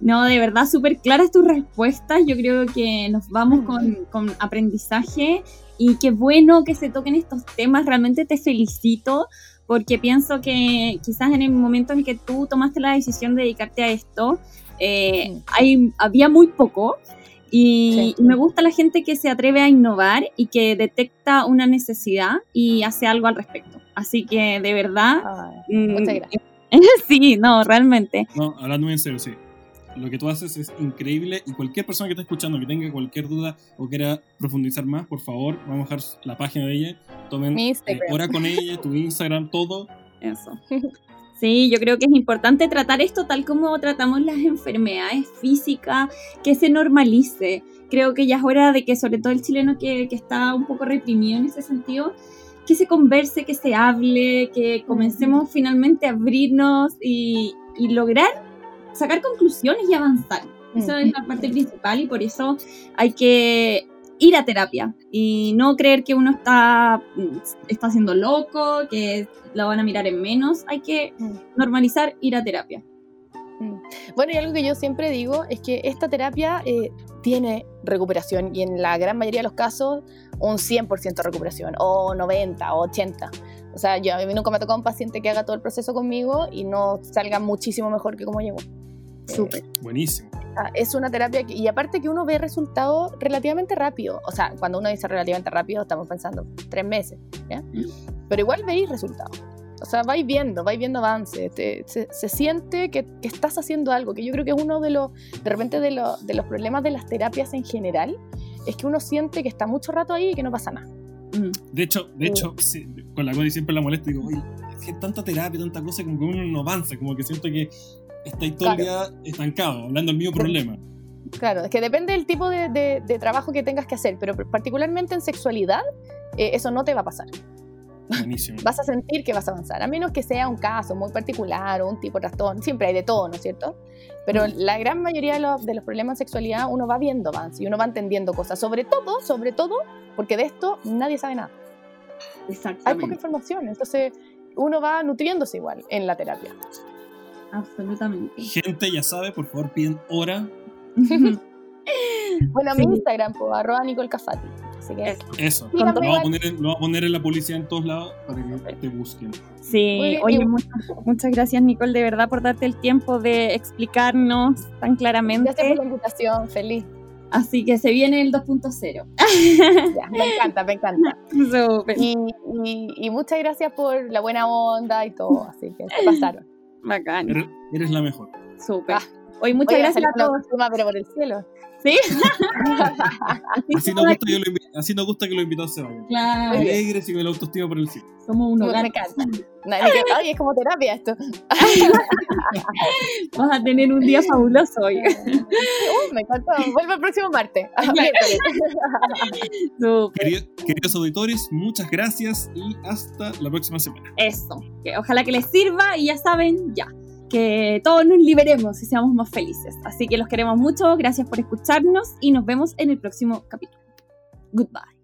No, de verdad, súper claras tus respuestas. Yo creo que nos vamos con, con aprendizaje y qué bueno que se toquen estos temas. Realmente te felicito porque pienso que quizás en el momento en que tú tomaste la decisión de dedicarte a esto, eh, Mm. hay, había muy poco. Y, Sí. me gusta la gente que se atreve a innovar y que detecta una necesidad y hace algo al respecto. Así que de verdad, Ay, mm, muchas gracias. sí, no, realmente. No, hablando muy en serio, sí. Lo que tú haces es increíble y cualquier persona que esté escuchando que tenga cualquier duda o quiera profundizar más, por favor, vamos a dejar la página de ella. Tomen eh, hora con ella, tu Instagram, todo. Eso. Sí, yo creo que es importante tratar esto tal como tratamos las enfermedades físicas, que se normalice. Creo que ya es hora de que, sobre todo el chileno que, que está un poco reprimido en ese sentido, que se converse, que se hable, que comencemos finalmente a abrirnos y, y lograr sacar conclusiones y avanzar. Esa es la parte principal y por eso hay que ir a terapia y no creer que uno está, está siendo loco, que lo van a mirar en menos. Hay que Mm. normalizar ir a terapia. Bueno, y algo que yo siempre digo es que esta terapia eh, tiene recuperación y en la gran mayoría de los casos un 100% de recuperación, o 90, o 80. O sea, yo, a mí nunca me ha tocado un paciente que haga todo el proceso conmigo y no salga muchísimo mejor que como llegó. Eh, Súper. Buenísimo. Ah, Es una terapia que, y aparte que uno ve resultados relativamente rápido. O sea, cuando uno dice relativamente rápido, estamos pensando tres meses, ¿ya? Pero igual veis resultados. O sea, vais viendo, vais viendo avances. se, se siente que, que estás haciendo algo, que yo creo que es uno de los, de repente, de, los- de los problemas de las terapias en general, es que uno siente que está mucho rato ahí y que no pasa nada. Mm. De hecho, de hecho, sí, con la Connie siempre la molesto y digo, oye, es que tanta terapia, tanta cosa, como que uno no avanza, como que siento que estáis todo el día estancado, hablando del mismo problema. Claro, es que depende del tipo de, de- de trabajo que tengas que hacer, pero particularmente en sexualidad, eh, eso no te va a pasar. Buenísimo. vas a sentir que vas a avanzar, a menos que sea un caso muy particular o un tipo de trastorno, siempre hay de todo, ¿no es cierto? Pero la gran mayoría de los, de los problemas en sexualidad uno va viendo avance y uno va entendiendo cosas, sobre todo, sobre todo, porque de esto nadie sabe nada, hay poca Exactamente. información, entonces uno va nutriéndose igual en la terapia. Absolutamente. Gente, ya sabe, por favor, piden hora. Bueno, Sí. mi Instagram, pues, arroba Nicole Cafati, así que Eso. Lo voy, a poner en, lo voy a poner en la publicidad en todos lados para que te busquen. Sí, oye, y- muchas, muchas gracias Nicole de verdad por darte el tiempo de explicarnos tan claramente. gracias por la invitación, feliz. Así que se viene el 2.0. Ya, me encanta, me encanta. Súper Y, y- y muchas gracias por la buena onda y todo, así que se pasaron. bacán. Eres, eres la mejor. Súper. Ah. Oye, muchas Oye, gracias a todos. pluma, pero por el cielo. ¿Sí? Así nos gusta, que lo invi- así nos gusta que los invitados se vayan. Claro, Alegres y con la autoestima por el cielo. somos un Me, hogar. me Ay, es como terapia esto. Vas a tener un día fabuloso hoy. Uh, me encanta. Vuelve el próximo martes. Ah. Querido- queridos auditores, muchas gracias y hasta la próxima semana. Eso. Que ojalá que les sirva y ya saben, ya. Que todos nos liberemos y seamos más felices. Así que los queremos mucho. Gracias por escucharnos y nos vemos en el próximo capítulo. Goodbye.